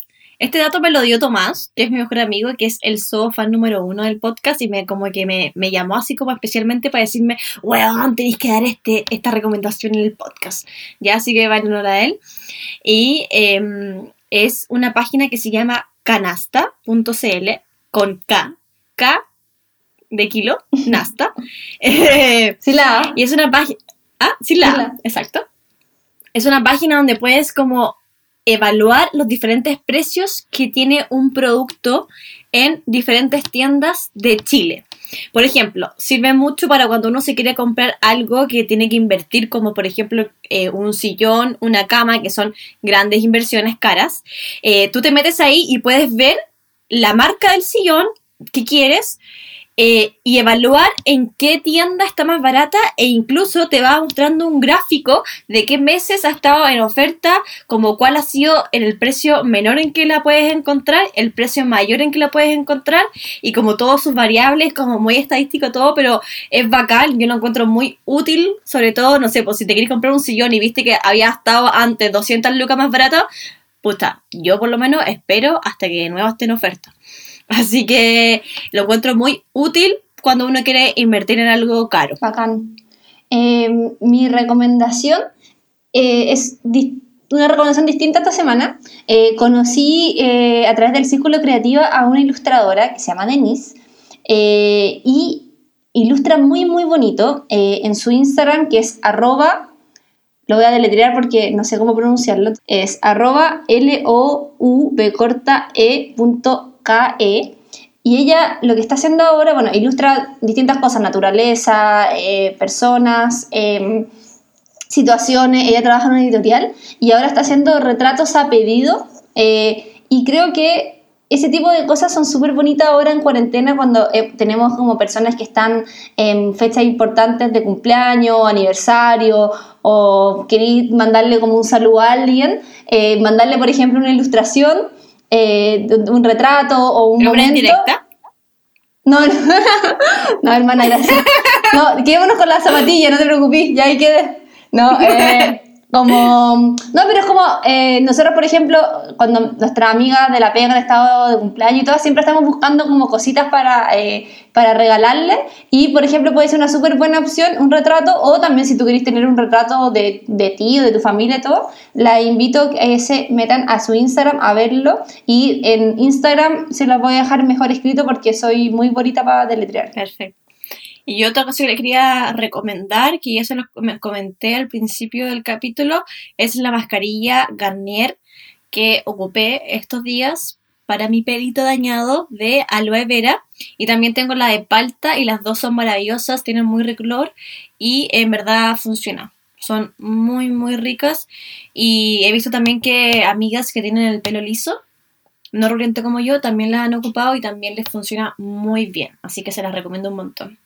Este dato me lo dio Tomás, que es mi mejor amigo, que es el zoo fan número uno del podcast, y me como que me, me llamó así como especialmente para decirme, weón, tenéis que dar este, esta recomendación en el podcast. Ya, así que va en honor a él. Y em, es una página que se llama canasta.cl con K, K de kilo, [laughs] Nasta. [laughs] Sí, la A. y es una página... Ah, sí, la, Sí, la. exacto. Es una página donde puedes como evaluar los diferentes precios que tiene un producto en diferentes tiendas de Chile. Por ejemplo, sirve mucho para cuando uno se quiere comprar algo que tiene que invertir, como por ejemplo eh, un sillón, una cama, que son grandes inversiones caras. Eh, tú te metes ahí y puedes ver la marca del sillón que quieres eh, y evaluar en qué tienda está más barata e incluso te va mostrando un gráfico de qué meses ha estado en oferta, como cuál ha sido el precio menor en que la puedes encontrar, el precio mayor en que la puedes encontrar y como todas sus variables, como muy estadístico todo, pero es bacán, yo lo encuentro muy útil, sobre todo, no sé, pues si te quieres comprar un sillón y viste que había estado antes 200 lucas más barato, puta, yo por lo menos espero hasta que de nuevo esté en oferta. Así que lo encuentro muy útil cuando uno quiere invertir en algo caro. Bacán. Eh, mi recomendación eh, es una recomendación distinta esta semana. Eh, conocí a través del Círculo Creativo a una ilustradora que se llama Denise y ilustra muy, muy bonito en su Instagram que es arroba, lo voy a deletrear porque no sé cómo pronunciarlo, es arroba L-O-U-B corta E punto K-E. Y ella lo que está haciendo ahora, bueno, ilustra distintas cosas, naturaleza, eh, personas, em, situaciones. Ella trabaja en una editorial y ahora está haciendo retratos a pedido. eh, y creo que ese tipo de cosas son súper bonitas ahora en cuarentena cuando eh, tenemos como personas que están en fechas importantes de cumpleaños, aniversario, o queréis mandarle como un saludo a alguien, eh, mandarle, por ejemplo, una ilustración, eh, un retrato o un ¿Nombre en momento. directa? No, [laughs] no, no, hermana, gracias. No, quedémonos con la zapatilla, no te preocupes, ya ahí quede. No, eh, como. No, pero es como. eh, nosotros, por ejemplo, cuando nuestras amigas de la pega han estado de cumpleaños y todas, siempre estamos buscando como cositas para, eh, para regalarle. Y, por ejemplo, puede ser una súper buena opción un retrato, o también si tú querés tener un retrato de, de ti o de tu familia y todo, la invito a que se metan a su Instagram a verlo. Y en Instagram se los voy a dejar mejor escrito porque soy muy bonita para deletrear. Perfecto. Y otra cosa que le quería recomendar, que ya se los com- comenté al principio del capítulo, es la mascarilla Garnier que ocupé estos días para mi pelito dañado de aloe vera. Y también tengo la de palta y las dos son maravillosas, tienen muy rico olor y en verdad funciona. Son muy, muy ricas. Y he visto también que amigas que tienen el pelo liso, no ruliente como yo, también las han ocupado y también les funciona muy bien. Así que se las recomiendo un montón.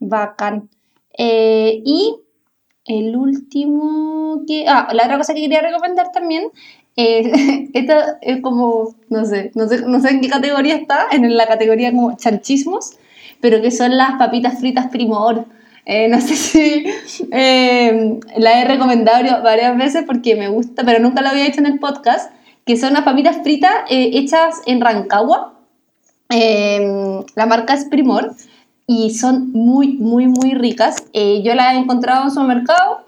Bacán. Eh, y el último que... Ah, la otra cosa que quería recomendar también, eh, [laughs] esta es como, no sé, no sé, no sé en qué categoría está, en la categoría como chanchismos, pero que son las papitas fritas primor. Eh, no [laughs] sé si la he recomendado varias veces porque me gusta, pero nunca lo había hecho en el podcast, que son unas papitas fritas hechas en Rancagua. La marca es Primor y son muy, muy, muy ricas. Eh, yo las he encontrado en su mercado.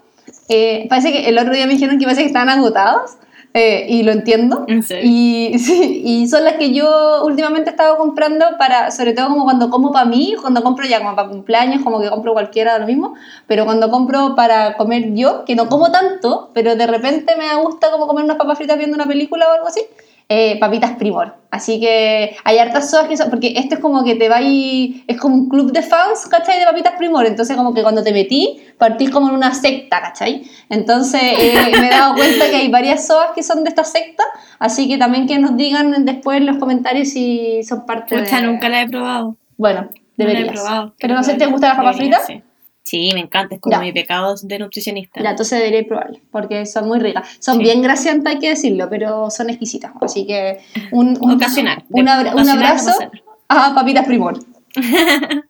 Eh, parece que el otro día me dijeron que parece que estaban agotadas eh, y lo entiendo. ¿En serio? Y, [laughs] sí, y son las que yo últimamente he estado comprando para, sobre todo como cuando como para mí, cuando compro ya como para cumpleaños, como que compro cualquiera de lo mismo, pero cuando compro para comer yo, que no como tanto, pero de repente me gusta como comer unas papas fritas viendo una película o algo así, eh, papitas primor. Así que hay hartas sodas que son, porque esto es como que te va y es como un club de fans, ¿cachai? De papitas primor. Entonces como que cuando te metí, partís como en una secta, ¿cachai? Entonces eh, [laughs] me he dado cuenta que hay varias sodas que son de esta secta, así que también que nos digan después en los comentarios si son parte Pucha, de... nunca la he probado. Bueno, No la he deberías. probado. Pero no sé, ¿te gustan las papas fritas? Sí. Sí, me encanta, es como Ya. mi pecado de nutricionista. Ya, entonces debería probarlas, porque son muy ricas. Son Sí. bien grasientas, hay que decirlo, pero son exquisitas. Así que un, un, Ocasional. un, abra- un Ocasional, abrazo vamos a a Papitas Primor. [laughs]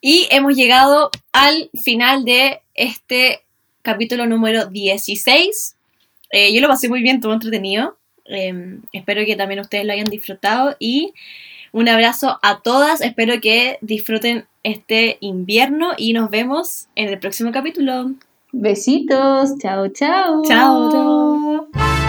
Y hemos llegado al final de este capítulo número 16. Eh, yo lo pasé muy bien, todo entretenido. Eh, espero que también ustedes lo hayan disfrutado y un abrazo a todas. Espero que disfruten este invierno y nos vemos en el próximo capítulo. Besitos. Chao, chao. Chao, chao.